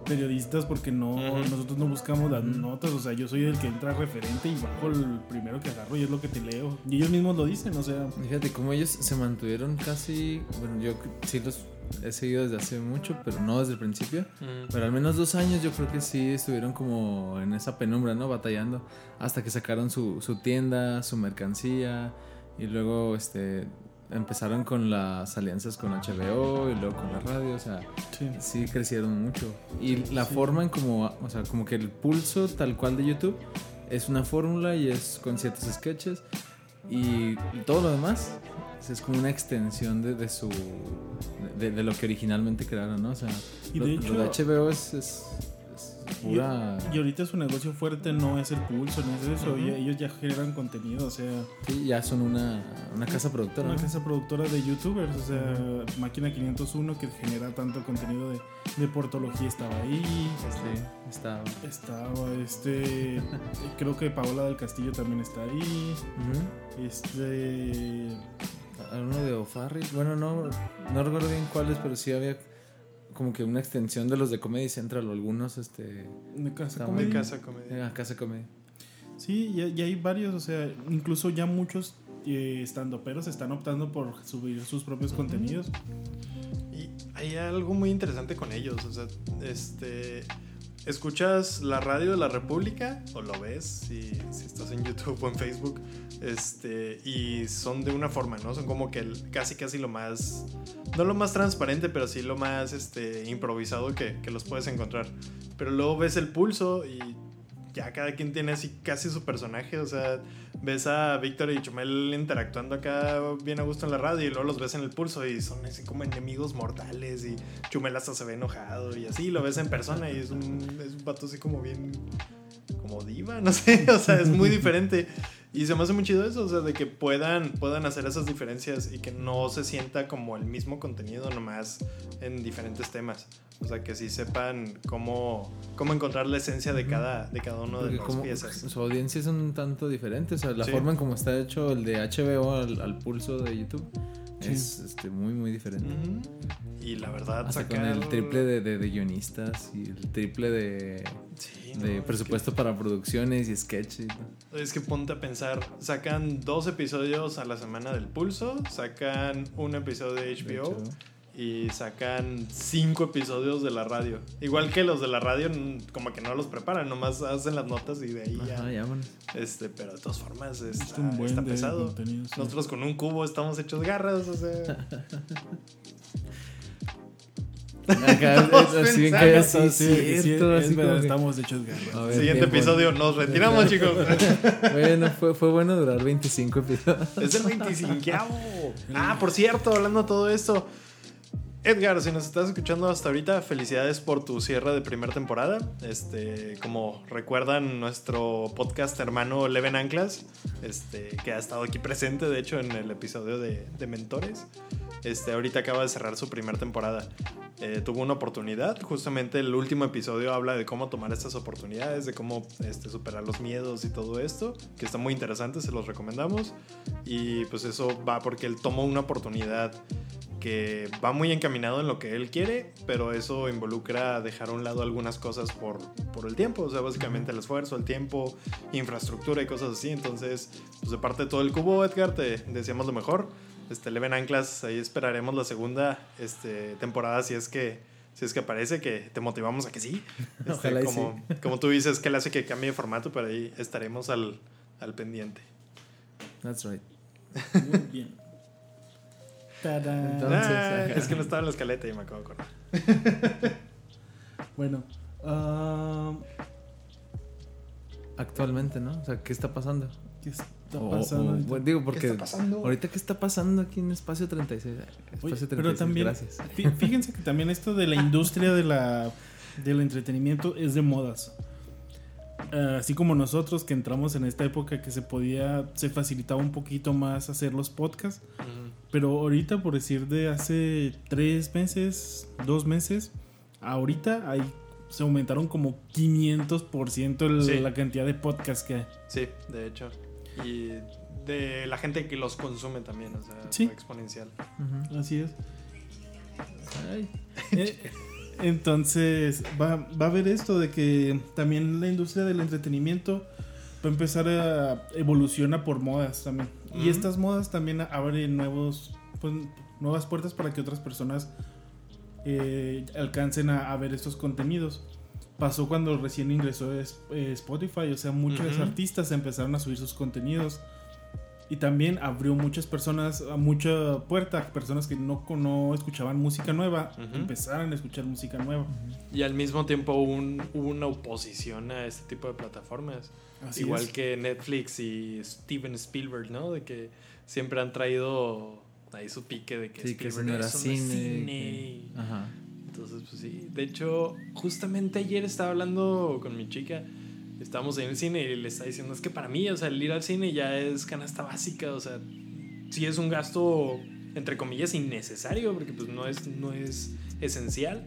periodistas porque no nosotros no buscamos las notas, o sea, yo soy el que entra referente y bajo el primero que agarro y es lo que te leo. Y ellos mismos lo dicen, o sea, Fíjate cómo ellos se mantuvieron casi. Bueno, yo sí los he seguido desde hace mucho, pero no desde el principio. Mm. Pero al menos dos años yo creo que sí estuvieron como en esa penumbra, ¿no? Batallando. Hasta que sacaron su, su tienda, su mercancía. Y luego este empezaron con las alianzas con HBO y luego con la radio. O sea, sí. sí crecieron mucho. Y la forma en como, o sea, como que el pulso tal cual de YouTube es una fórmula y es con ciertos sketches. Y todo lo demás es como una extensión de, de su de, de lo que originalmente crearon, ¿no? O sea, Y lo, de lo hecho- de HBO es, es, Y, y ahorita su negocio fuerte no es el pulso, no es eso, ellos ya generan contenido, o sea, Sí, ya son una, una casa productora. una ¿no? casa productora de youtubers, o sea, Máquina 501 que genera tanto contenido de, de portología estaba ahí, Sí, está... estaba este, <laughs> creo que Paola del Castillo también está ahí, este, Uno de O'Farrill. Bueno, no, no recuerdo bien cuáles, pero sí había como que una extensión de los de Comedy Central o algunos, este... de Casa Está De Comedy. casa comedia. eh, Casa Comedy. Sí, ya, ya hay varios, o sea, incluso ya muchos eh, estandoperos están optando por subir sus propios contenidos. Y hay algo muy interesante con ellos. O sea, este. Escuchas la radio de la República o lo ves si, si estás en YouTube o en Facebook. Este, y son de una forma, ¿no? Son como que casi casi lo más. No lo más transparente, pero sí lo más este, improvisado que, que los puedes encontrar. Pero luego ves el pulso y ya cada quien tiene así casi su personaje. O sea, ves a Víctor y Chumel interactuando acá bien a gusto en la radio y luego los ves en el pulso y son así como enemigos mortales y Chumel hasta se ve enojado y así lo ves en persona y es un, es un vato así como bien como diva, <laughs> no sé, o sea, es muy <laughs> diferente. Y se me hace muy chido eso, o sea, de que puedan, puedan hacer esas diferencias y que no se sienta como el mismo contenido nomás en diferentes temas. O sea, que sí sepan cómo, cómo encontrar la esencia de cada, de cada una de las piezas. su audiencia es un tanto diferente. O sea, la Sí. forma en como está hecho el de HBO al, al pulso de YouTube Sí. es este, muy, muy diferente. Y la verdad, Hasta con el triple de, de- de guionistas y el triple de, Sí, de no, es presupuesto para producciones y sketches. ¿no? Es que ponte a pensar, sacan dos episodios a la semana del Pulso, sacan un episodio de De HBO hecho, y sacan cinco episodios de la radio. Igual que los de la radio, como que no los preparan, nomás hacen las notas y de ahí ya. Ajá, ya, vámonos. Este, pero de todas formas Es está, un buen está de pesado. sí. Nosotros con un cubo estamos hechos garras, o sea. Acá, Estamos así sí, Sí, cierto, es así hechos garras. Ver, Siguiente tiempo. episodio, nos retiramos, chicos. <laughs> Bueno, fue, fue bueno durar 25 episodios. Es el 25 <laughs> Ah, por cierto, hablando de todo esto. Edgar, si nos estás escuchando hasta ahorita, felicidades por tu cierre de primera temporada. Este, como recuerdan, nuestro podcast hermano Leven Anclas, este, que ha estado aquí presente, de hecho, en el episodio de, de Mentores. Este, ahorita acaba de cerrar su primera temporada. Eh, tuvo una oportunidad, justamente el último episodio habla de cómo tomar estas oportunidades, de cómo este, superar los miedos y todo esto, que está muy interesante, se los recomendamos. Y pues eso va porque él tomó una oportunidad que va muy encaminado en lo que él quiere, pero eso involucra dejar a un lado algunas cosas por, por el tiempo, o sea, básicamente el esfuerzo, el tiempo, infraestructura y cosas así. Entonces, pues de parte de todo el cubo, Edgar, te deseamos lo mejor. Este, Leven Anclas, ahí esperaremos la segunda este, temporada si es que si es que aparece, que te motivamos a que sí. <laughs> Este, Ojalá y como, <laughs> como tú dices, que él hace que cambie de formato, pero ahí estaremos al, al pendiente. That's right. Muy bien. Entonces, Ah, es que no estaba en la escaleta y me acabo de acordar. <laughs> Bueno, ah, Actualmente, ¿no? O sea, ¿qué está pasando? ¿qué está O- pasando? o- ahorita? bueno, digo, porque está pasando? ahorita, ¿qué está pasando aquí en Espacio 36? Oye, Espacio 36, pero también, gracias. fí- fíjense que también esto de la industria de la, del entretenimiento es de modas. Ah, así como nosotros que entramos en esta época que se podía, se facilitaba un poquito más hacer los podcasts, pero ahorita por decir de hace tres meses, dos meses, ahorita hay, se aumentaron como 500% el- Sí. la cantidad de podcasts que hay. Sí, de hecho. Y de la gente que los consume también, o sea, Sí. exponencial. Así es. Ay, <laughs> Eh, Entonces, va, va a haber esto de que también la industria del entretenimiento va a empezar a evoluciona por modas también. Y estas modas también abren nuevos, pues, nuevas puertas para que otras personas eh, alcancen a, a ver estos contenidos. Pasó cuando recién ingresó es- eh, Spotify, o sea, muchos artistas empezaron a subir sus contenidos. Y también abrió muchas personas, a mucha puerta, personas que no, no escuchaban música nueva, empezaron a escuchar música nueva. Y al mismo tiempo hubo, un- hubo una oposición a este tipo de plataformas. Así Igual es. que Netflix y Steven Spielberg, ¿no? De que siempre han traído ahí su pique de que Sí, que Spielberg no era cine. que- Ajá. Entonces, pues sí. De hecho, justamente ayer estaba hablando con mi chica. Estábamos en el cine y le estaba diciendo, es que para mí, o sea, el ir al cine ya es canasta básica, o sea, sí es un gasto, entre comillas, innecesario, porque pues no es, no es esencial.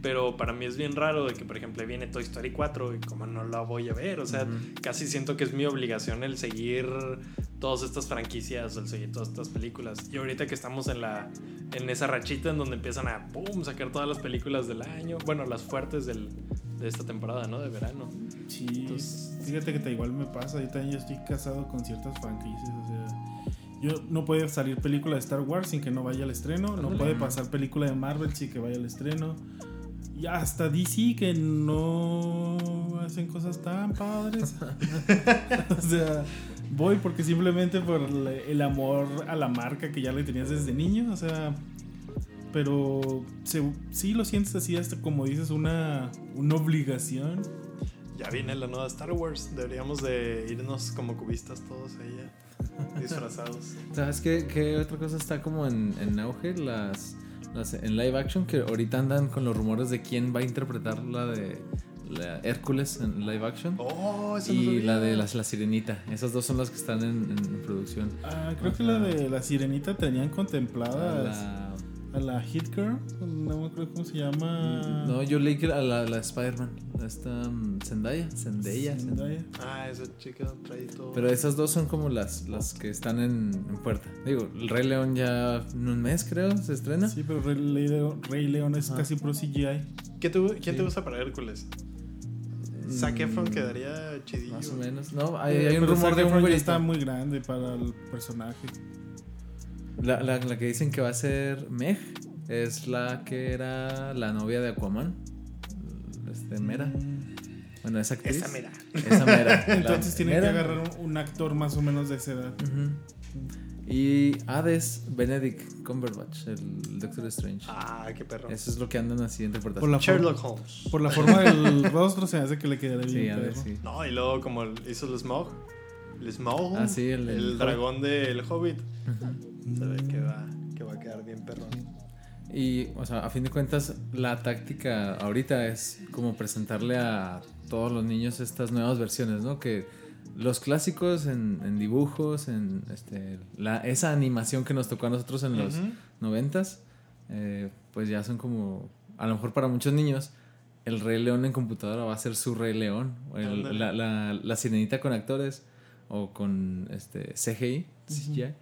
Pero para mí es bien raro de que, por ejemplo, viene Toy Story 4 y como no la voy a ver, o sea, casi siento que es mi obligación el seguir todas estas franquicias, el seguir todas estas películas. Y ahorita que estamos en la en esa rachita en donde empiezan a pum, sacar todas las películas del año, bueno, las fuertes del, de esta temporada, ¿no? De verano. Sí, Entonces- fíjate que te igual me pasa. Yo también estoy casado con ciertas franquicias. O sea, yo no puede salir película de Star Wars sin que no vaya al estreno. No puede pasar película de Marvel sin que vaya al estreno. Y hasta DC que no hacen cosas tan padres. <laughs> o sea, voy porque simplemente por el amor a la marca que ya le tenías desde niño. O sea, pero se- sí lo sientes así hasta como dices una, una obligación. Ya viene la nueva Star Wars, deberíamos de irnos como cubistas todos ahí ya, disfrazados. <laughs> ¿Sabes qué, qué otra cosa está como en, en auge? Las en live action que ahorita andan con los rumores de quién va a interpretar la de la Hércules en live action. Oh, y la de las, la sirenita. Esas dos son las que están en, en producción. Ah, creo que la de la sirenita tenían contemplada La- a la Hit Girl. No me acuerdo cómo se llama. no, yo leí que a la, la Spider-Man. Esta mm, Zendaya. Zendaya. Zendaya. Ah, esa chica trae todo. Pero esas dos son como las, las que están en, en puerta. Digo, el Rey León ya en un mes creo se estrena. Sí, pero Rey León, Rey León es Ajá. casi pro CGI. ¿Qué te- ¿Quién te Sí. gusta para Hércules? Zac Efron Mm, quedaría chidillo. Más o menos. No, hay, hay un rumor Zac de un Efron ya está muy grande para el personaje. La, la, la que dicen que va a ser Meg es la que era la novia de Aquaman. Este, Mera. Mm. Bueno, esa actriz. Esa mera. Esa Mera. <laughs> Entonces tienen Mera. que agarrar un, un actor más o menos de esa edad. Y Hades, Benedict Cumberbatch, el Doctor Strange. Ah, qué perro. Eso es lo que andan así interpretando. Por la, Sherlock forma, Holmes. por la forma del <laughs> rostro se hace que le quedaría bien. Sí, sí. No, y luego como el- hizo el Smog. El Smog. Ah, sí, el- el Hobbit. dragón del Hobbit. Ujú. Se ve que va, que va a quedar bien perrón. Y, o sea, a fin de cuentas, la táctica ahorita es como presentarle a todos los niños estas nuevas versiones, ¿no? Que los clásicos en, en dibujos, en este, la, esa animación que nos tocó a nosotros en los noventas, eh, pues ya son como, a lo mejor para muchos niños, el Rey León en computadora va a ser su Rey León, o el- Ándale. la, la, la sirenita con actores o con este CGI, CGI,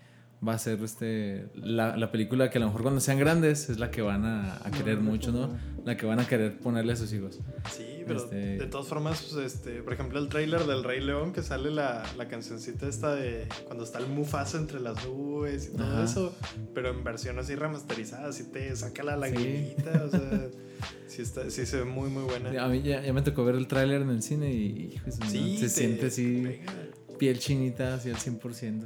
va a ser este la, la película que a lo mejor cuando sean grandes es la que van a, a querer mucho, ¿no? La que van a querer ponerle a sus hijos. Sí, pero Este- de todas formas, pues, este, por ejemplo, el tráiler del Rey León que sale la, la cancioncita esta de cuando está el Mufasa entre las nubes y todo Ajá. eso, pero en versión así remasterizada, así te saca la Sí. lagrimita, o sea, <laughs> sí, está, sí se ve muy, muy buena. A mí ya, ya me tocó ver el tráiler en el cine y hijo Sí, se te siente así pega. piel chinita así al 100%.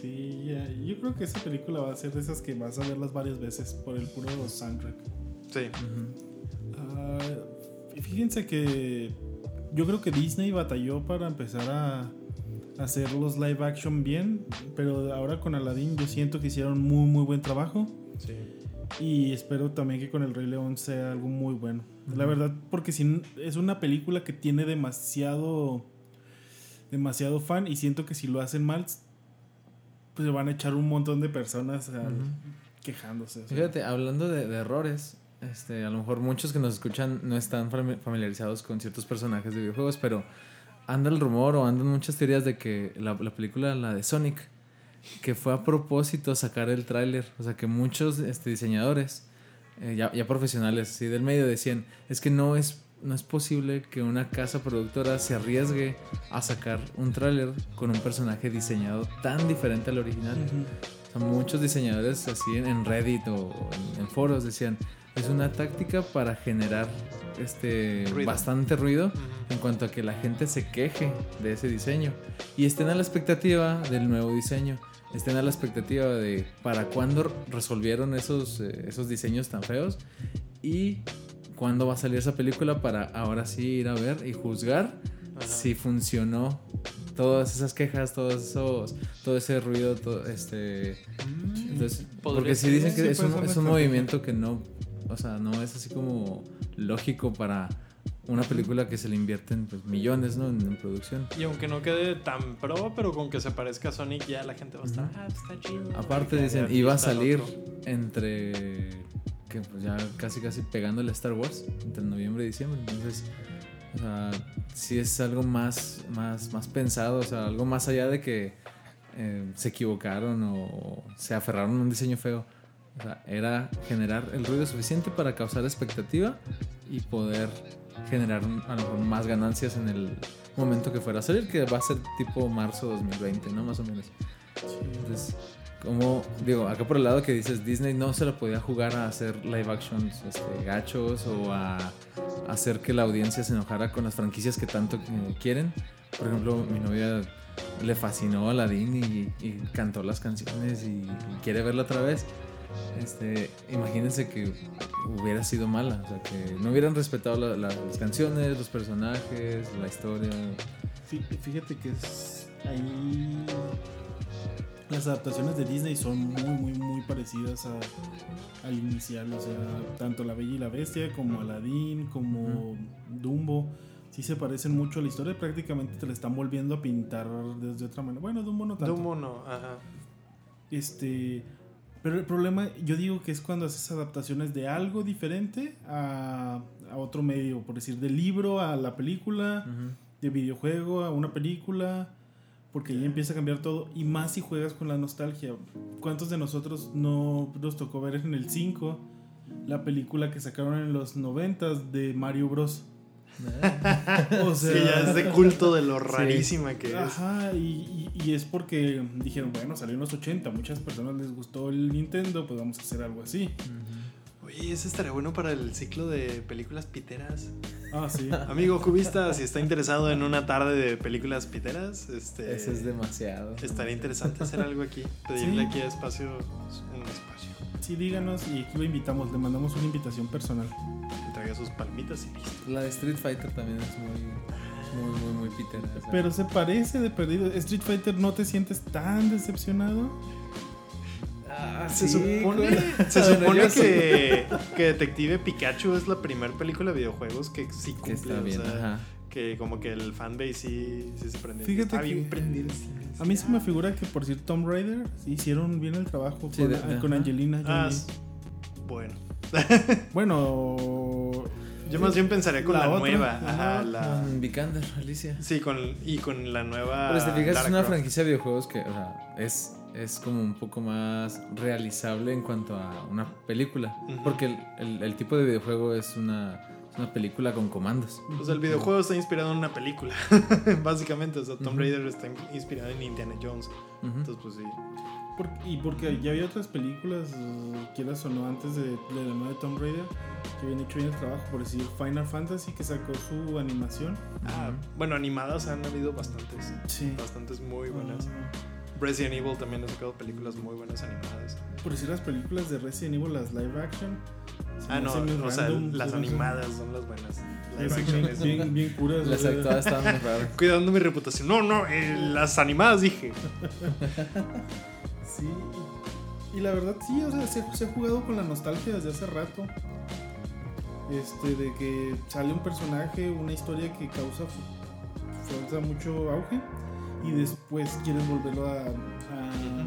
Sí, ya, yo creo que esa película va a ser de esas que vas a verlas varias veces por el puro soundtrack. Sí, y fíjense que yo creo que Disney batalló para empezar a hacer los live action bien, pero ahora con Aladdin yo siento que hicieron muy muy buen trabajo sí. y espero también que con El Rey León sea algo muy bueno. La verdad, porque si es una película que tiene demasiado demasiado fan y siento que si lo hacen mal pues van a echar un montón de personas al- quejándose. o sea. Fíjate, hablando de, de errores, este, a lo mejor muchos que nos escuchan no están fami- familiarizados con ciertos personajes de videojuegos, pero anda el rumor o andan muchas teorías de que la, la película, la de Sonic, que fue a propósito sacar el tráiler, o sea que muchos este, diseñadores eh, ya, ya profesionales sí, del medio decían, es que no es, no es posible que una casa productora se arriesgue a sacar un tráiler con un personaje diseñado tan diferente al original. O sea, muchos diseñadores así en, Reddit o en, en foros decían, es una táctica para generar este Ruido. bastante ruido en cuanto a que la gente se queje de ese diseño y estén a la expectativa del nuevo diseño, estén a la expectativa de para cuándo resolvieron esos, eh, esos diseños tan feos y cuándo va a salir esa película para ahora sí ir a ver y juzgar Ajá. si funcionó todas esas quejas, todos esos, todo ese ruido, todo este entonces, Podría porque si dicen que sí, es un, es movimiento que no, o sea, no es así como lógico para una película que se le invierten pues, millones, ¿no? En, en producción. Y aunque no quede tan pro, pero con que se parezca a Sonic, ya la gente va a estar, ah, está chido. Aparte dicen, iba a salir otro. entre que pues ya casi casi pegándole a Star Wars entre noviembre y diciembre, entonces o sea, sí es algo más más más pensado, o sea, algo más allá de que eh, se equivocaron o se aferraron a un diseño feo. O sea, era generar el ruido suficiente para causar expectativa y poder generar a lo mejor más ganancias en el momento que fuera a salir, que va a ser tipo marzo 2020, ¿no? Más o menos. Entonces, como digo, acá por el lado que dices Disney no se la podía jugar a hacer live actions este, gachos o a, a hacer que la audiencia se enojara con las franquicias que tanto eh, quieren. Por ejemplo, mi novia le fascinó Aladdin y, y cantó las canciones y, y quiere verla otra vez. Este, imagínense que hubiera sido mala, o sea, que no hubieran respetado la- la- las canciones, los personajes, la historia. Fí- Fíjate que es ahí las adaptaciones de Disney son muy muy muy parecidas a, al inicial, o sea, tanto La Bella y la Bestia como Aladdin, como Dumbo, sí se parecen mucho a la historia, prácticamente te la están volviendo a pintar desde otra manera. Bueno, Dumbo no tanto. Dumbo no, ajá. Este, pero el problema, yo digo que es cuando haces adaptaciones de algo diferente a, a otro medio, por decir, del libro a la película, de videojuego a una película, porque ahí empieza a cambiar todo, y más si juegas con la nostalgia. ¿Cuántos de nosotros no nos tocó ver en el 5 la película que sacaron en los 90 de Mario Bros? <laughs> O sea, sí, ya es de culto de lo <laughs> rarísima que es. Ajá, y, y- y es porque dijeron, bueno, salió en los 80, muchas personas les gustó el Nintendo, pues vamos a hacer algo así. Oye, ese estaría bueno para el ciclo de películas piteras. Ah, sí. <laughs> Amigo cubista, si está interesado en una tarde de películas piteras, este. Eso es demasiado. Estaría interesante hacer algo aquí. Pedirle Sí. aquí a espacio un espacio. Sí, díganos y aquí lo invitamos, le mandamos una invitación personal. Que traiga sus palmitas y listo. La de Street Fighter también es muy, muy, muy, muy pitera. Pero se parece de perdido. Street Fighter, ¿no te sientes tan decepcionado? Ah, Se sí, supone, <laughs> se supone que, que Detective Pikachu es la primera película de videojuegos que sí Que cumple. está o bien, sea, ajá. que como que el fanbase sí, sí se prendió. Fíjate está bien que- prendido. A mí se me figura que por decir Tomb Raider hicieron bien el trabajo Sí, con, de- con ajá. Angelina Ah, bueno. <laughs> Bueno, Yo más bien pensaría con La la, otra, nueva. ajá, la... Con Vikander, Alicia. Sí, con, y con la nueva. Pero si te fijas, es una Croft. franquicia de videojuegos que, o sea, es, es como un poco más realizable en cuanto a una película. Ujú. Porque el, el- el tipo de videojuego es una, es una película con comandos. Sea, el videojuego está inspirado en una película. <laughs> Básicamente, o sea, Tomb. Raider está inspirado en Indiana Jones. Entonces, pues sí. por- y porque ya había otras películas, eh, quieras o no, antes de, de la nueva Tomb Raider, que habían hecho bien el trabajo. Por decir, Final Fantasy, que sacó su animación. Ah, bueno, animadas han habido bastantes. Sí. Bastantes muy buenas. Resident Evil también ha sacado películas muy buenas animadas. por decir, las películas de Resident Evil, las live action. Ah, no, o sea, random, las animadas son las buenas. Live Sí, action es- bien, bien curas. Las actuadas estaban muy raras. <laughs> Cuidando mi reputación. No, no, eh, las animadas dije. Sí. Y la verdad, sí, o sea, se, se ha jugado con la nostalgia desde hace rato. Este, de que sale un personaje, una historia que causa, causa mucho auge. Y después quieres volverlo a, a,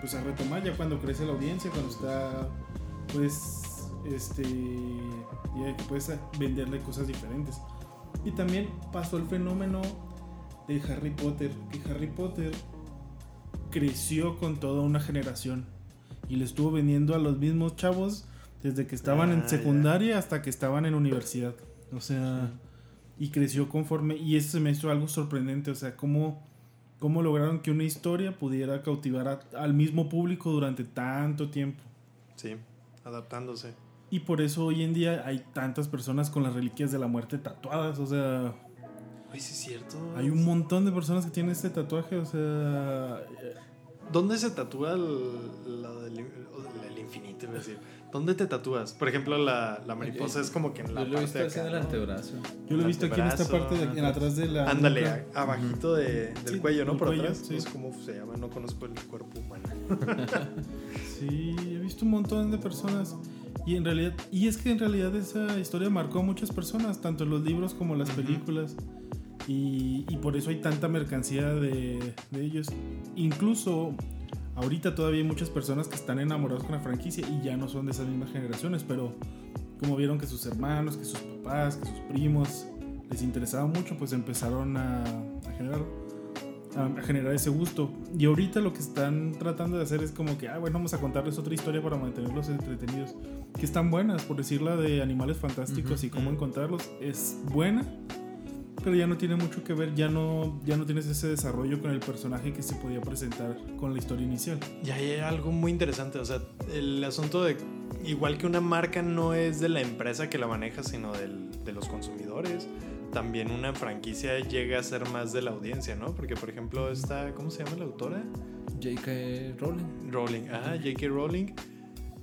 pues a retomar ya cuando crece la audiencia, cuando está, pues, este, ya que puedes venderle cosas diferentes. Y también pasó el fenómeno de Harry Potter, que Harry Potter creció con toda una generación y le estuvo vendiendo a los mismos chavos Desde que estaban Ah, en secundaria hasta que estaban en universidad. O sea, y creció conforme. Y eso se me hizo algo sorprendente. O sea, cómo, cómo lograron que una historia pudiera cautivar a- al mismo público durante tanto tiempo. Sí, adaptándose. Y por eso hoy en día hay tantas personas con las reliquias de la muerte tatuadas. O sea, Ay, sí es cierto. hay un montón de personas que tienen este tatuaje. O sea, ¿Dónde se tatúa el, la del el infinito? decir? ¿Dónde te tatúas? Por ejemplo, la, la mariposa es como que en la Yo lo he visto parte así acá, en el ¿no? antebrazo. yo lo he visto aquí en esta parte, de, en atrás de la. Ándale, abajito de- del Sí, cuello, ¿no? del Por cuello, atrás. sí. No sé cómo se llama, no conozco el cuerpo humano. <laughs> Sí, he visto un montón de personas. Y en realidad, y es que en realidad esa historia marcó a muchas personas, tanto en los libros como en las Ujú. películas. Y, y por eso hay tanta mercancía de, de ellos. Incluso ahorita todavía hay muchas personas que están enamorados con la franquicia y ya no son de esas mismas generaciones, pero como vieron que sus hermanos, que sus papás, que sus primos les interesaba mucho, pues empezaron a, a generar a generar ese gusto. Y ahorita lo que están tratando de hacer es como que, ah, bueno, vamos a contarles otra historia para mantenerlos entretenidos. Que están buenas, por decir la de animales fantásticos y cómo encontrarlos. Es buena, pero ya no tiene mucho que ver, ya no, ya no tienes ese desarrollo con el personaje que se podía presentar con la historia inicial. Y hay algo muy interesante, o sea, el asunto de, igual que una marca no es de la empresa que la maneja, sino del- de los consumidores, también una franquicia llega a ser más de la audiencia, ¿no? Porque, por ejemplo, esta, ¿cómo se llama la autora? J.K. Rowling. Rowling, ah, J.K. Rowling,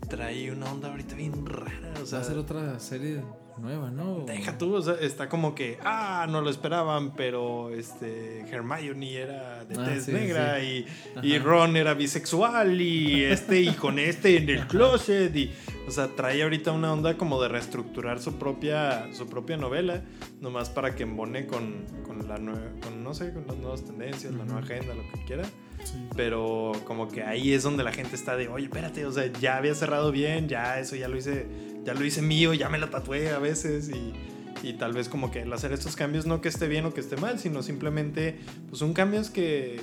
trae una onda ahorita bien rara, o Va sea... a hacer otra serie nueva, ¿no? Deja tú, o sea, está como que, ah, no lo esperaban, pero este Hermione era de Ah, tez sí, negra sí. Y, y. Ron era bisexual y este y con este en el closet y, o sea, trae ahorita una onda como de reestructurar su propia, su propia novela, nomás para que embone con, con la nueva, con no sé, con las nuevas tendencias, la nueva agenda, lo que quiera. Sí. Pero como que ahí es donde la gente está de, oye, espérate, o sea, ya había cerrado bien, ya eso ya lo hice, ya lo hice mío, ya me la tatué a veces y, y tal vez como que el hacer estos cambios no que esté bien o que esté mal, sino simplemente pues son cambios que,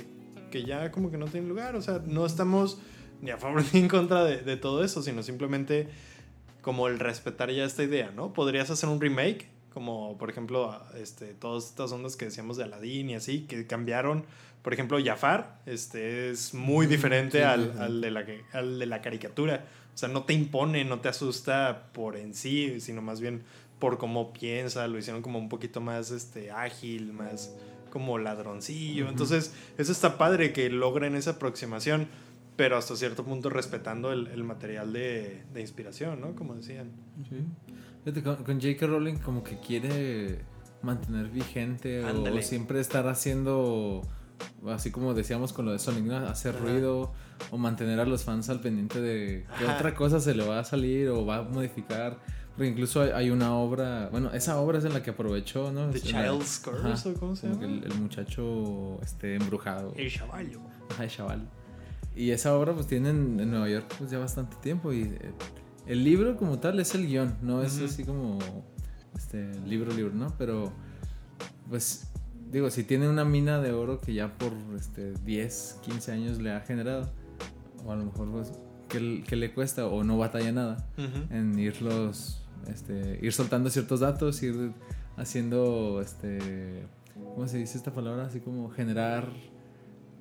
que ya como que no tienen lugar, o sea, no estamos ni a favor <laughs> ni en contra de, de todo eso, sino simplemente como el respetar ya esta idea, ¿no? Podrías hacer un remake, como por ejemplo este, todas estas ondas que decíamos de Aladdin y así, que cambiaron. Por ejemplo, Jafar este, es muy diferente sí, al, sí. al de la, al de la caricatura. O sea, no te impone, no te asusta por en sí, sino más bien por cómo piensa. Lo hicieron como un poquito más este, ágil, más como ladroncillo. Entonces, eso está padre que logren esa aproximación, pero hasta cierto punto respetando el, el material de, de inspiración, ¿no? Como decían. Sí. Con, con J.K. Rowling como que quiere mantener vigente Ándale. o siempre estar haciendo, así como decíamos con lo de Sonic, ¿no? hacer Ajá. ruido o mantener a los fans al pendiente de qué Ajá. otra cosa se le va a salir o va a modificar. Porque incluso hay, hay una obra, bueno, esa obra es en la que aprovechó, ¿no? The Child's Curse, ajá, ¿o cómo se llama? el, el muchacho este, embrujado. El chavallo. Ajá, el chaval. Y esa obra pues tiene en, Nueva York pues ya bastante tiempo y eh, el libro como tal es el guion, no es así como este libro libro, ¿no? Pero pues digo, si tiene una mina de oro que ya por este 10, 15 años le ha generado o a lo mejor pues que, que le cuesta o no batalla nada en irlos este ir soltando ciertos datos, ir haciendo este ¿cómo se dice esta palabra? Así como generar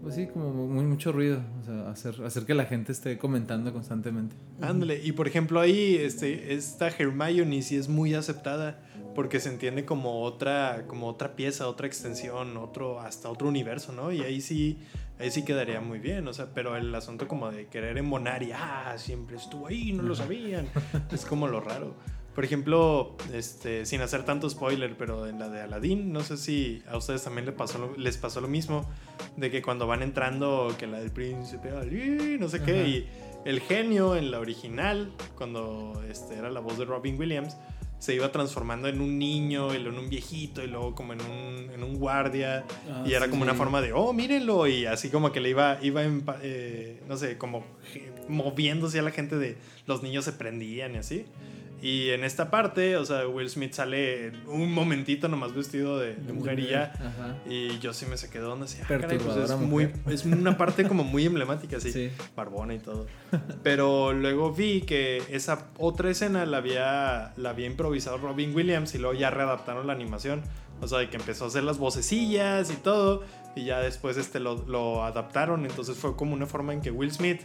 pues sí, como muy mucho ruido, o sea, hacer, hacer que la gente esté comentando constantemente. Ándale, y por ejemplo ahí este, esta Hermione sí es muy aceptada porque se entiende como otra, como otra pieza, otra extensión, otro, hasta otro universo, ¿no? Y ahí sí, ahí sí quedaría muy bien, o sea, pero el asunto como de querer embonar y, ah, siempre estuvo ahí, no lo sabían, es como lo raro. Por ejemplo, este, sin hacer tanto spoiler, pero en la de Aladdin, no sé si a ustedes también les pasó lo, les pasó lo mismo, de que cuando van entrando, que la del príncipe, Ali, no sé qué, Ajá. y el genio en la original, cuando este, era la voz de Robin Williams, se iba transformando en un niño, y luego en un viejito, y luego como en un, en un guardia, Ah, y era sí, como una sí. forma de, oh, mírenlo, y así como que le iba, iba eh, no sé, como je- moviéndose a la gente de los niños se prendían y así. Y en esta parte, o sea, Will Smith sale un momentito nomás vestido de, de mujer y ya. Y yo sí me saqué de onda así. ah, caray, pues es, muy, es una parte como muy emblemática, así. Sí. Barbona y todo. Pero luego vi que esa otra escena la había, la había improvisado Robin Williams y luego ya readaptaron la animación. O sea, de que empezó a hacer las vocecillas y todo. Y ya después este lo, lo adaptaron. Entonces fue como una forma en que Will Smith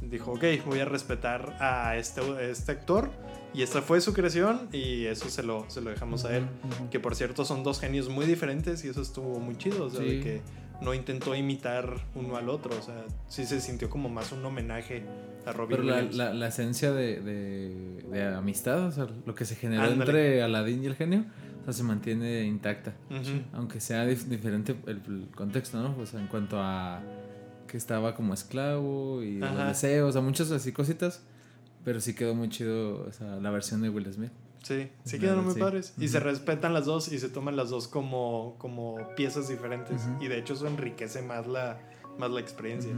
dijo, ok, voy a respetar a este, a este actor. Y esta fue su creación y eso se lo, se lo dejamos a él. Que por cierto son dos genios muy diferentes y eso estuvo muy chido. O sea, de que no intentó imitar uno al otro. O sea, sí se sintió como más un homenaje a Robin Pero la, Williams. la, la esencia de, de, de amistad, o sea, lo que se generó Ándale. entre Aladdin y el genio, o sea, se mantiene intacta. Aunque sea dif- diferente el, el contexto, ¿no? Pues en cuanto a que estaba como esclavo y los deseos, o sea, muchas así cositas. Pero sí quedó muy chido o sea, la versión de Will Smith. Sí, sí quedaron verdad, muy sí. padres. Y se respetan las dos y se toman las dos como, como piezas diferentes. Ujú. Y de hecho eso enriquece más la, más la experiencia.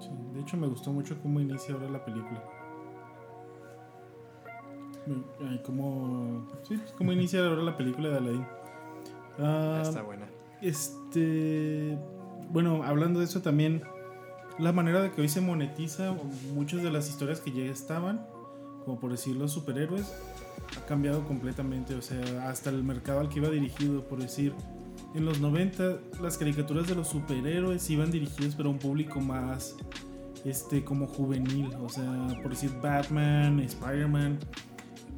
Sí, de hecho me gustó mucho cómo inicia ahora la película. Ay, cómo, sí, pues, cómo inicia ahora la película de Aladdin. Ah, Está buena. Este, bueno, hablando de eso también, la manera de que hoy se monetiza muchas de las historias que ya estaban, como por decir los superhéroes, ha cambiado completamente. O sea, hasta el mercado al que iba dirigido, por decir, en los 90 las caricaturas de los superhéroes iban dirigidas para un público más, este, como juvenil. O sea, por decir Batman, Spider-Man.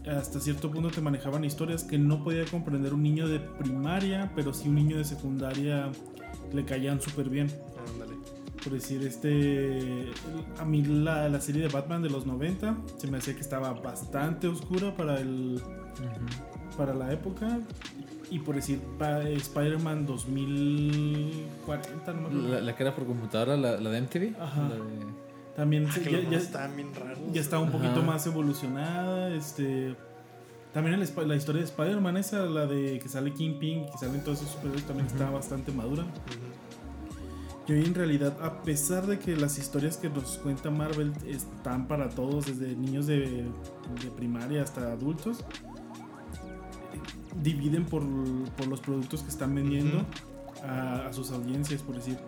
Hasta cierto punto te manejaban historias que no podía comprender un niño de primaria, pero sí un niño de secundaria le caían súper bien. Por decir, este. A mí la, la serie de Batman de los 90 se me hacía que estaba bastante oscura para el. para la época. Y por decir, Spider-Man 2040, no me acuerdo. La, la que era por computadora, la, la de MTV. Ajá. La de- También Ah, se- ya, estaban bien raros. ya está un poquito Ajá. más evolucionada. Este. También el la historia de Spider-Man, esa, la de que sale Kingpin, que salen todos esos superhéroes, también está bastante madura. Ujú. Y hoy en realidad, a pesar de que las historias que nos cuenta Marvel están para todos, desde niños de, de primaria hasta adultos, dividen por, por los productos que están vendiendo a, a sus audiencias, por decir.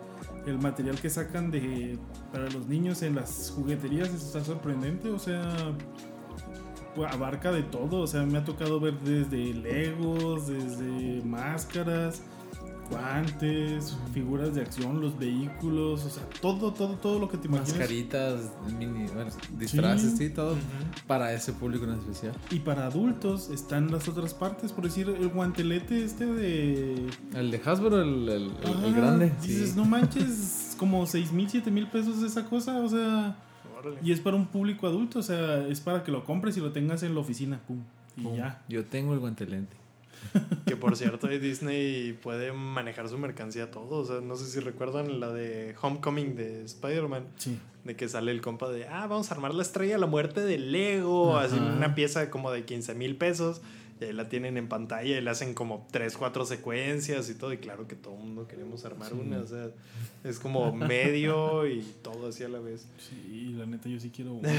El material que sacan de para los niños en las jugueterías está sorprendente, o sea, pues, abarca de todo, o sea, me ha tocado ver desde legos, desde máscaras, guantes, figuras de acción, los vehículos, o sea, todo, todo, todo lo que te imaginas. Mascaritas, mini, bueno, disfraces, Sí. sí, todo. Ujú. Para ese público en especial. Y para adultos están las otras partes, por decir, el guantelete este de... El de Hasbro, el, el- el- grande. Dices, sí. no manches, <laughs> como 6 mil, 7 mil pesos esa cosa, o sea... Órale. Y es para un público adulto, o sea, es para que lo compres y lo tengas en la oficina, pum. Y Pum. ya. Yo tengo el guantelente. <laughs> Que por cierto, Disney puede manejar su mercancía todo. O sea, no sé si recuerdan la de Homecoming de Spider-Man. Sí. De que sale el compa de, ah, vamos a armar la estrella de la muerte de Lego. Así Ajá. una pieza como de 15 mil pesos. Y ahí la tienen en pantalla y le hacen como 3, 4 secuencias y todo. Y claro que todo el mundo queremos armar Sí. una. O sea, es como medio y todo así a la vez. Sí, la neta yo sí quiero <laughs> uno.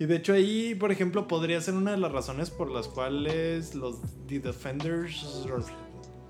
Y de hecho ahí, por ejemplo, podría ser una de las razones por las cuales los The Defenders, los,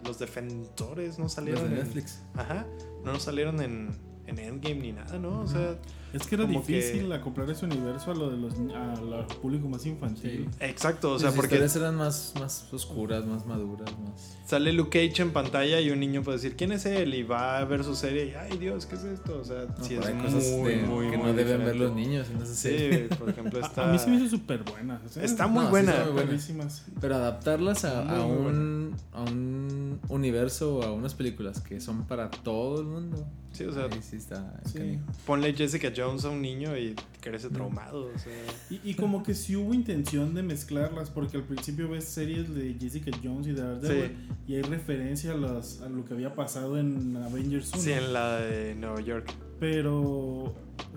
los defensores no Los salieron en Netflix. Ajá, no salieron en, en Endgame ni nada, ¿no? O sea, Es que era Como difícil que- acoplar ese universo a lo de los al público más infantil. Sí. exacto, o sea, Las porque historias eran más, más oscuras, más maduras, más... sale Luke Cage en pantalla y un niño puede decir, ¿quién es él? Y va a ver su serie y, ay Dios, ¿qué es esto? O sea, No, sí es hay muy, cosas de- muy, que muy no deben ver los niños. Entonces, sí. Sí, por ejemplo, A- está... A, mí se me hizo súper buena. o sea, Está muy No, sí buena. está muy buena. perrísimas. Pero adaptarlas a, un, a un universo o a unas películas que son para todo el mundo. Sí, o sea, Ahí sí está. Sí. ponle Jessica Jones a un niño y crece traumado, o sea... Y, y como que sí hubo intención de mezclarlas, porque al principio ves series de Jessica Jones y de Daredevil, Sí. y hay referencia a, las, a lo que había pasado en Avengers 1. Sí, en la de Nueva York. Pero,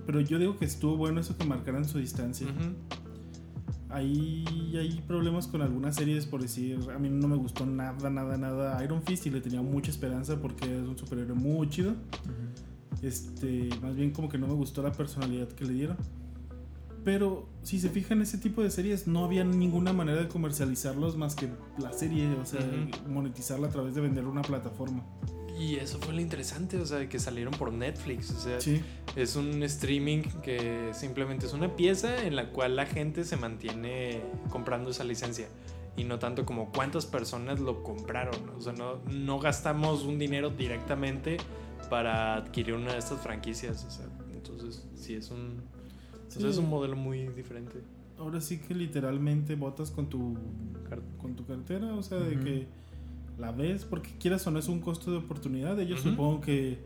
pero yo digo que estuvo bueno eso que marcaran su distancia. Hay, hay problemas con algunas series, por decir, a mí no me gustó nada, nada, nada Iron Fist y le tenía mucha esperanza porque es un superhéroe muy chido. Este, más bien como que no me gustó la personalidad que le dieron. Pero si se fijan, ese tipo de series no había ninguna manera de comercializarlos más que la serie, o sea, monetizarla a través de vender una plataforma. Y eso fue lo interesante, o sea, que salieron por Netflix. O sea, Sí. es un streaming que simplemente es una pieza en la cual la gente se mantiene comprando esa licencia. Y no tanto como cuántas personas lo compraron. O sea, no, no gastamos un dinero directamente para adquirir una de estas franquicias. O sea, entonces sí es un, es un modelo muy diferente. Ahora sí que literalmente votas con tu, con tu cartera, o sea, de que la ves porque quieras o no es un costo de oportunidad. Ellos supongo que,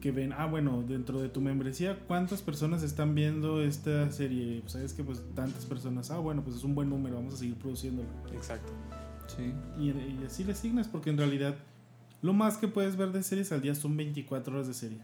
que ven, ah, bueno, dentro de tu membresía, ¿cuántas personas están viendo esta serie? Pues sabes que pues tantas personas, ah, bueno, pues es un buen número, vamos a seguir produciéndolo. Exacto. Sí. Y, y así le asignas porque en realidad lo más que puedes ver de series al día son 24 horas de serie.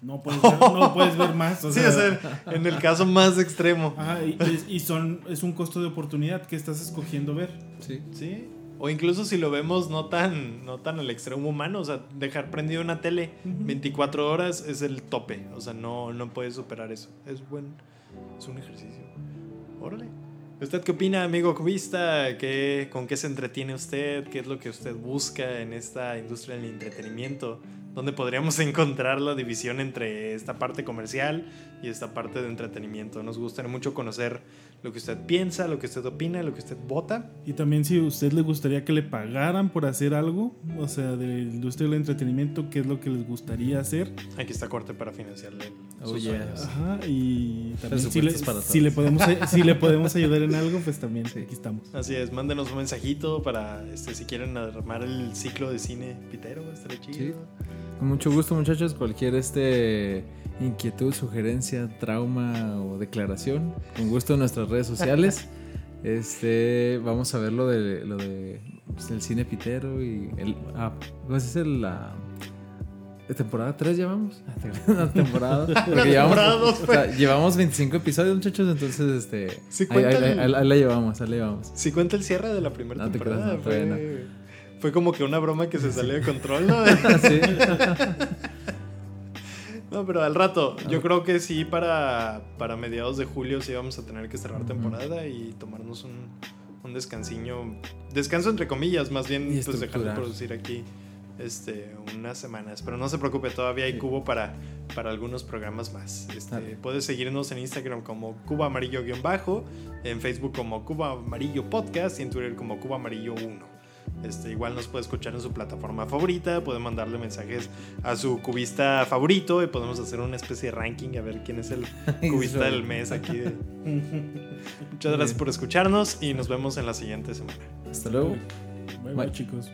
No puedes <laughs> ver, no puedes ver más. O sí, sea, o sea, en el caso más extremo. ajá, y, son, es un costo de oportunidad que estás escogiendo ver. Sí. Sí. O incluso si lo vemos no tan, no tan al extremo humano, o sea, dejar prendido una tele Ujú. 24 horas es el tope, o sea, no, no puedes superar eso. Es buen, es un ejercicio. Órale. ¿Usted qué opina, amigo cubista? ¿Qué, ¿Con qué se entretiene usted? ¿Qué es lo que usted busca en esta industria del entretenimiento? ¿Dónde podríamos <laughs> encontrar la división entre esta parte comercial y esta parte de entretenimiento? Nos gustaría mucho conocer lo que usted piensa, lo que usted opina, lo que usted vota. Y también si a usted le gustaría que le pagaran por hacer algo, o sea, de la industria del entretenimiento, ¿qué es lo que les gustaría hacer? Aquí está corte para financiarle Oh, yeah. Ajá, y también si le, si, le podemos, si le podemos ayudar en algo, pues también aquí estamos. Así es, mándenos un mensajito para este, si quieren armar el ciclo de cine pitero, estaría chido. Sí. Con mucho gusto, muchachos. Cualquier este inquietud, sugerencia, trauma o declaración, con gusto en nuestras redes sociales. <laughs> Este, vamos a ver lo de lo de pues, el cine pitero y el ah, pues es el la ¿de temporada 3 llevamos. Una <laughs> <laughs> temporada. Llevamos, Temporada dos, o sea, llevamos 25 episodios, muchachos, entonces este Sí ahí, ahí- cuenta el- ahí- ahí la llevamos, ahí la llevamos. Si cuenta el cierre de la primera No te creas, temporada, no, todavía fue, fue como que una broma que se salió de control, ¿no? Sí. No, pero al rato, yo creo que sí, para, para mediados de julio sí vamos a tener que cerrar temporada y tomarnos un, un descansiño. Descanso entre comillas, más bien pues dejar de producir aquí este, unas semanas. Pero no se preocupe, todavía hay cubo para, para algunos programas más. Este, puedes seguirnos en Instagram como Cuba Amarillo-bajo, en Facebook como Cuba Amarillo Podcast y en Twitter como Cuba Amarillo 1. Este, igual nos puede escuchar en su plataforma favorita, puede mandarle mensajes a su cubista favorito y podemos hacer una especie de ranking a ver quién es el <laughs> cubista del mes aquí. de- <laughs> Muchas gracias por escucharnos y nos vemos en la siguiente semana. Hasta luego. Bye, bye, Bye. chicos.